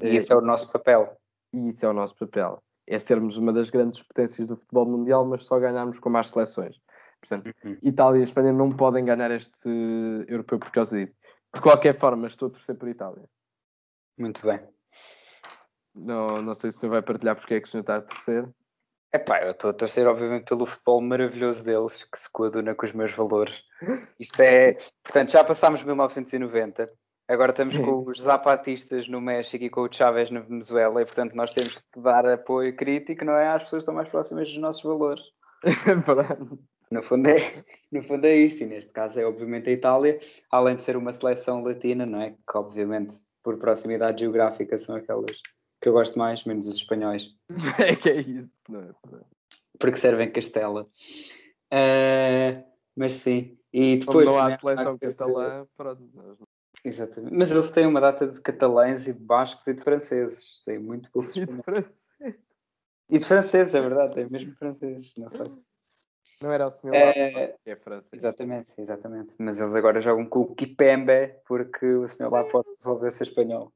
E esse é o nosso papel. E isso é o nosso papel. É sermos uma das grandes potências do futebol mundial, mas só ganharmos com más seleções. Portanto, Itália e Espanha não podem ganhar este europeu por causa disso. De qualquer forma, estou a torcer por Itália. Muito bem. Não, não sei se o senhor vai partilhar porque é que o senhor está a torcer. Epá, eu estou a torcer, obviamente, pelo futebol maravilhoso deles, que se coaduna com os meus valores. Isto é. Portanto, já passámos 1990, agora estamos Sim. com os zapatistas no México e com o Chávez na Venezuela, e portanto nós temos que dar apoio crítico, não é? Às pessoas que estão mais próximas dos nossos valores. No fundo, é, no fundo é isto, e neste caso é obviamente a Itália, além de ser uma seleção latina, não é? Que obviamente, por proximidade geográfica, são aquelas que eu gosto mais, menos os espanhóis. é que é isso, não é? porque servem Castela. Ah, mas sim, e Como depois. não há seleção catalã, pronto. Exatamente. Mas eles têm uma data de catalães e de bascos e de franceses. Têm muito poucos E de francês. E de franceses, é verdade, tem mesmo franceses. Não sei se- Não era o senhor É, é francês. Exatamente, exatamente. Mas eles agora jogam com o Kipembe porque o senhor lá pode resolver ser espanhol.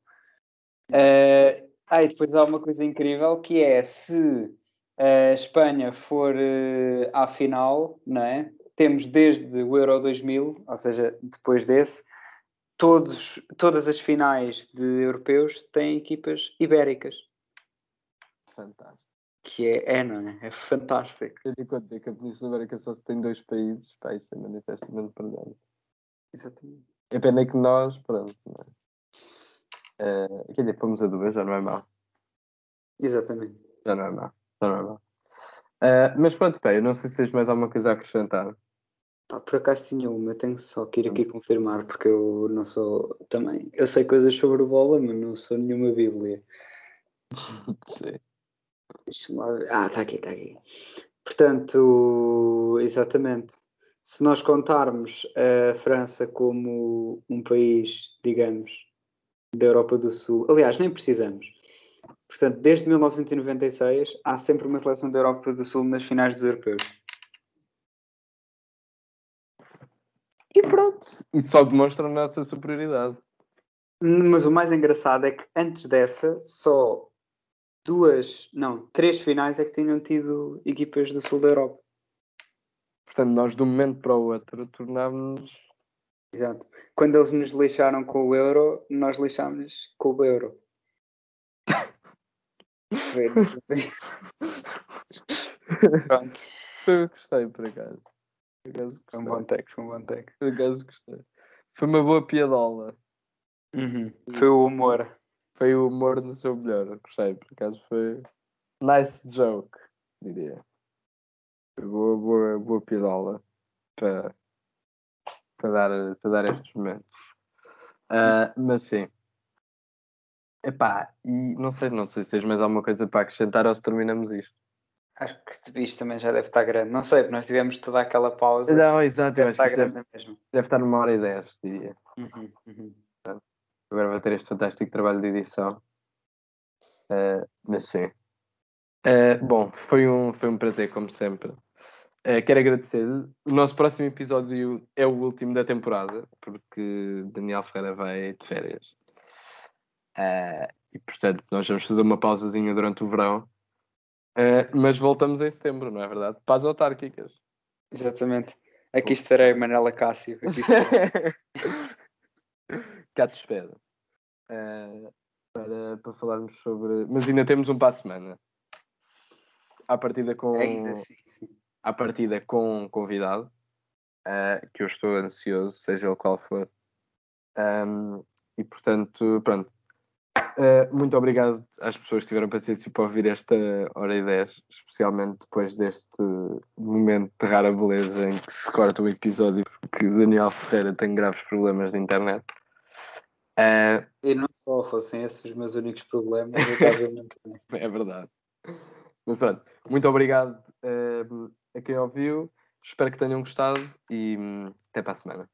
Ah, Ah, e depois há uma coisa incrível que é se a Espanha for uh, à final, não é? Temos desde o Euro 2000, ou seja, depois desse, todos, todas as finais de europeus têm equipas ibéricas. Fantástico. Que é, é não é? É fantástico. Tendo em conta que a Península Ibérica só tem dois países, pá, isso é manifestamente verdade. Exatamente. É pena que nós, pronto, não é? Uh, quer dizer, fomos a duas, já não é mal. Exatamente. Já não é mal. Já não é mal. Uh, mas pronto, pá, eu não sei se tens mais alguma coisa a acrescentar. Pá, por acaso tinha uma, eu tenho só que ir aqui confirmar, porque eu não sou também. Eu sei coisas sobre o bola, mas não sou nenhuma Bíblia. Sim. Ah, está aqui, está aqui. Portanto, exatamente. Se nós contarmos a França como um país, digamos, da Europa do Sul, aliás, nem precisamos. Portanto, desde 1996 há sempre uma seleção da Europa do Sul nas finais dos europeus. E pronto. Isso só demonstra a nossa superioridade. Mas o mais engraçado é que antes dessa, só duas, não, três finais é que tinham tido equipas do sul da Europa. Portanto, nós de um momento para o outro tornámos-nos. Exato. Quando eles nos lixaram com o euro, nós lixámos com o euro. Pronto. Foi, gostei, por acaso. Por acaso foi um bom take, foi um bom take. Por acaso gostei. Foi uma boa piadola. Uhum. Foi o humor. Foi o humor no seu melhor. Gostei, por acaso foi. Nice joke, diria. Foi boa, boa, boa piadola para, para, dar, para dar estes momentos. Uh, mas sim. Epá, e não sei, não sei se tens mais alguma coisa para acrescentar ou se terminamos isto. Acho que isto também já deve estar grande. Não sei, porque nós tivemos toda aquela pausa. Não, exato, deve estar grande deve, mesmo. Deve estar numa hora e dez, diria. Uhum, uhum. Agora vai ter este fantástico trabalho de edição. Uh, mas sim. Uh, bom, foi um, foi um prazer, como sempre. Uh, quero agradecer. O nosso próximo episódio é o último da temporada, porque Daniel Ferreira vai de férias. e portanto, nós vamos fazer uma pausazinha durante o verão Uh, mas voltamos em setembro, não é verdade? Paz autárquicas. Exatamente. Aqui estarei, Manela Cássio. Aqui estarei. Cá te espero. Uh, para, para falarmos sobre. Mas ainda temos um para a semana. À partida com. Ainda sim, sim. À partida com convidado. Uh, que eu estou ansioso, seja ele qual for. Um, e portanto, pronto, Uh, muito obrigado às pessoas que tiveram paciência para ouvir esta hora e dez, especialmente depois deste momento de rara beleza em que se corta o episódio porque Daniel Ferreira tem graves problemas de internet. Uh, e não só fossem esses os meus únicos problemas, eu muito bem. É verdade. Mas pronto, muito obrigado uh, a quem ouviu, espero que tenham gostado e um, até para a semana.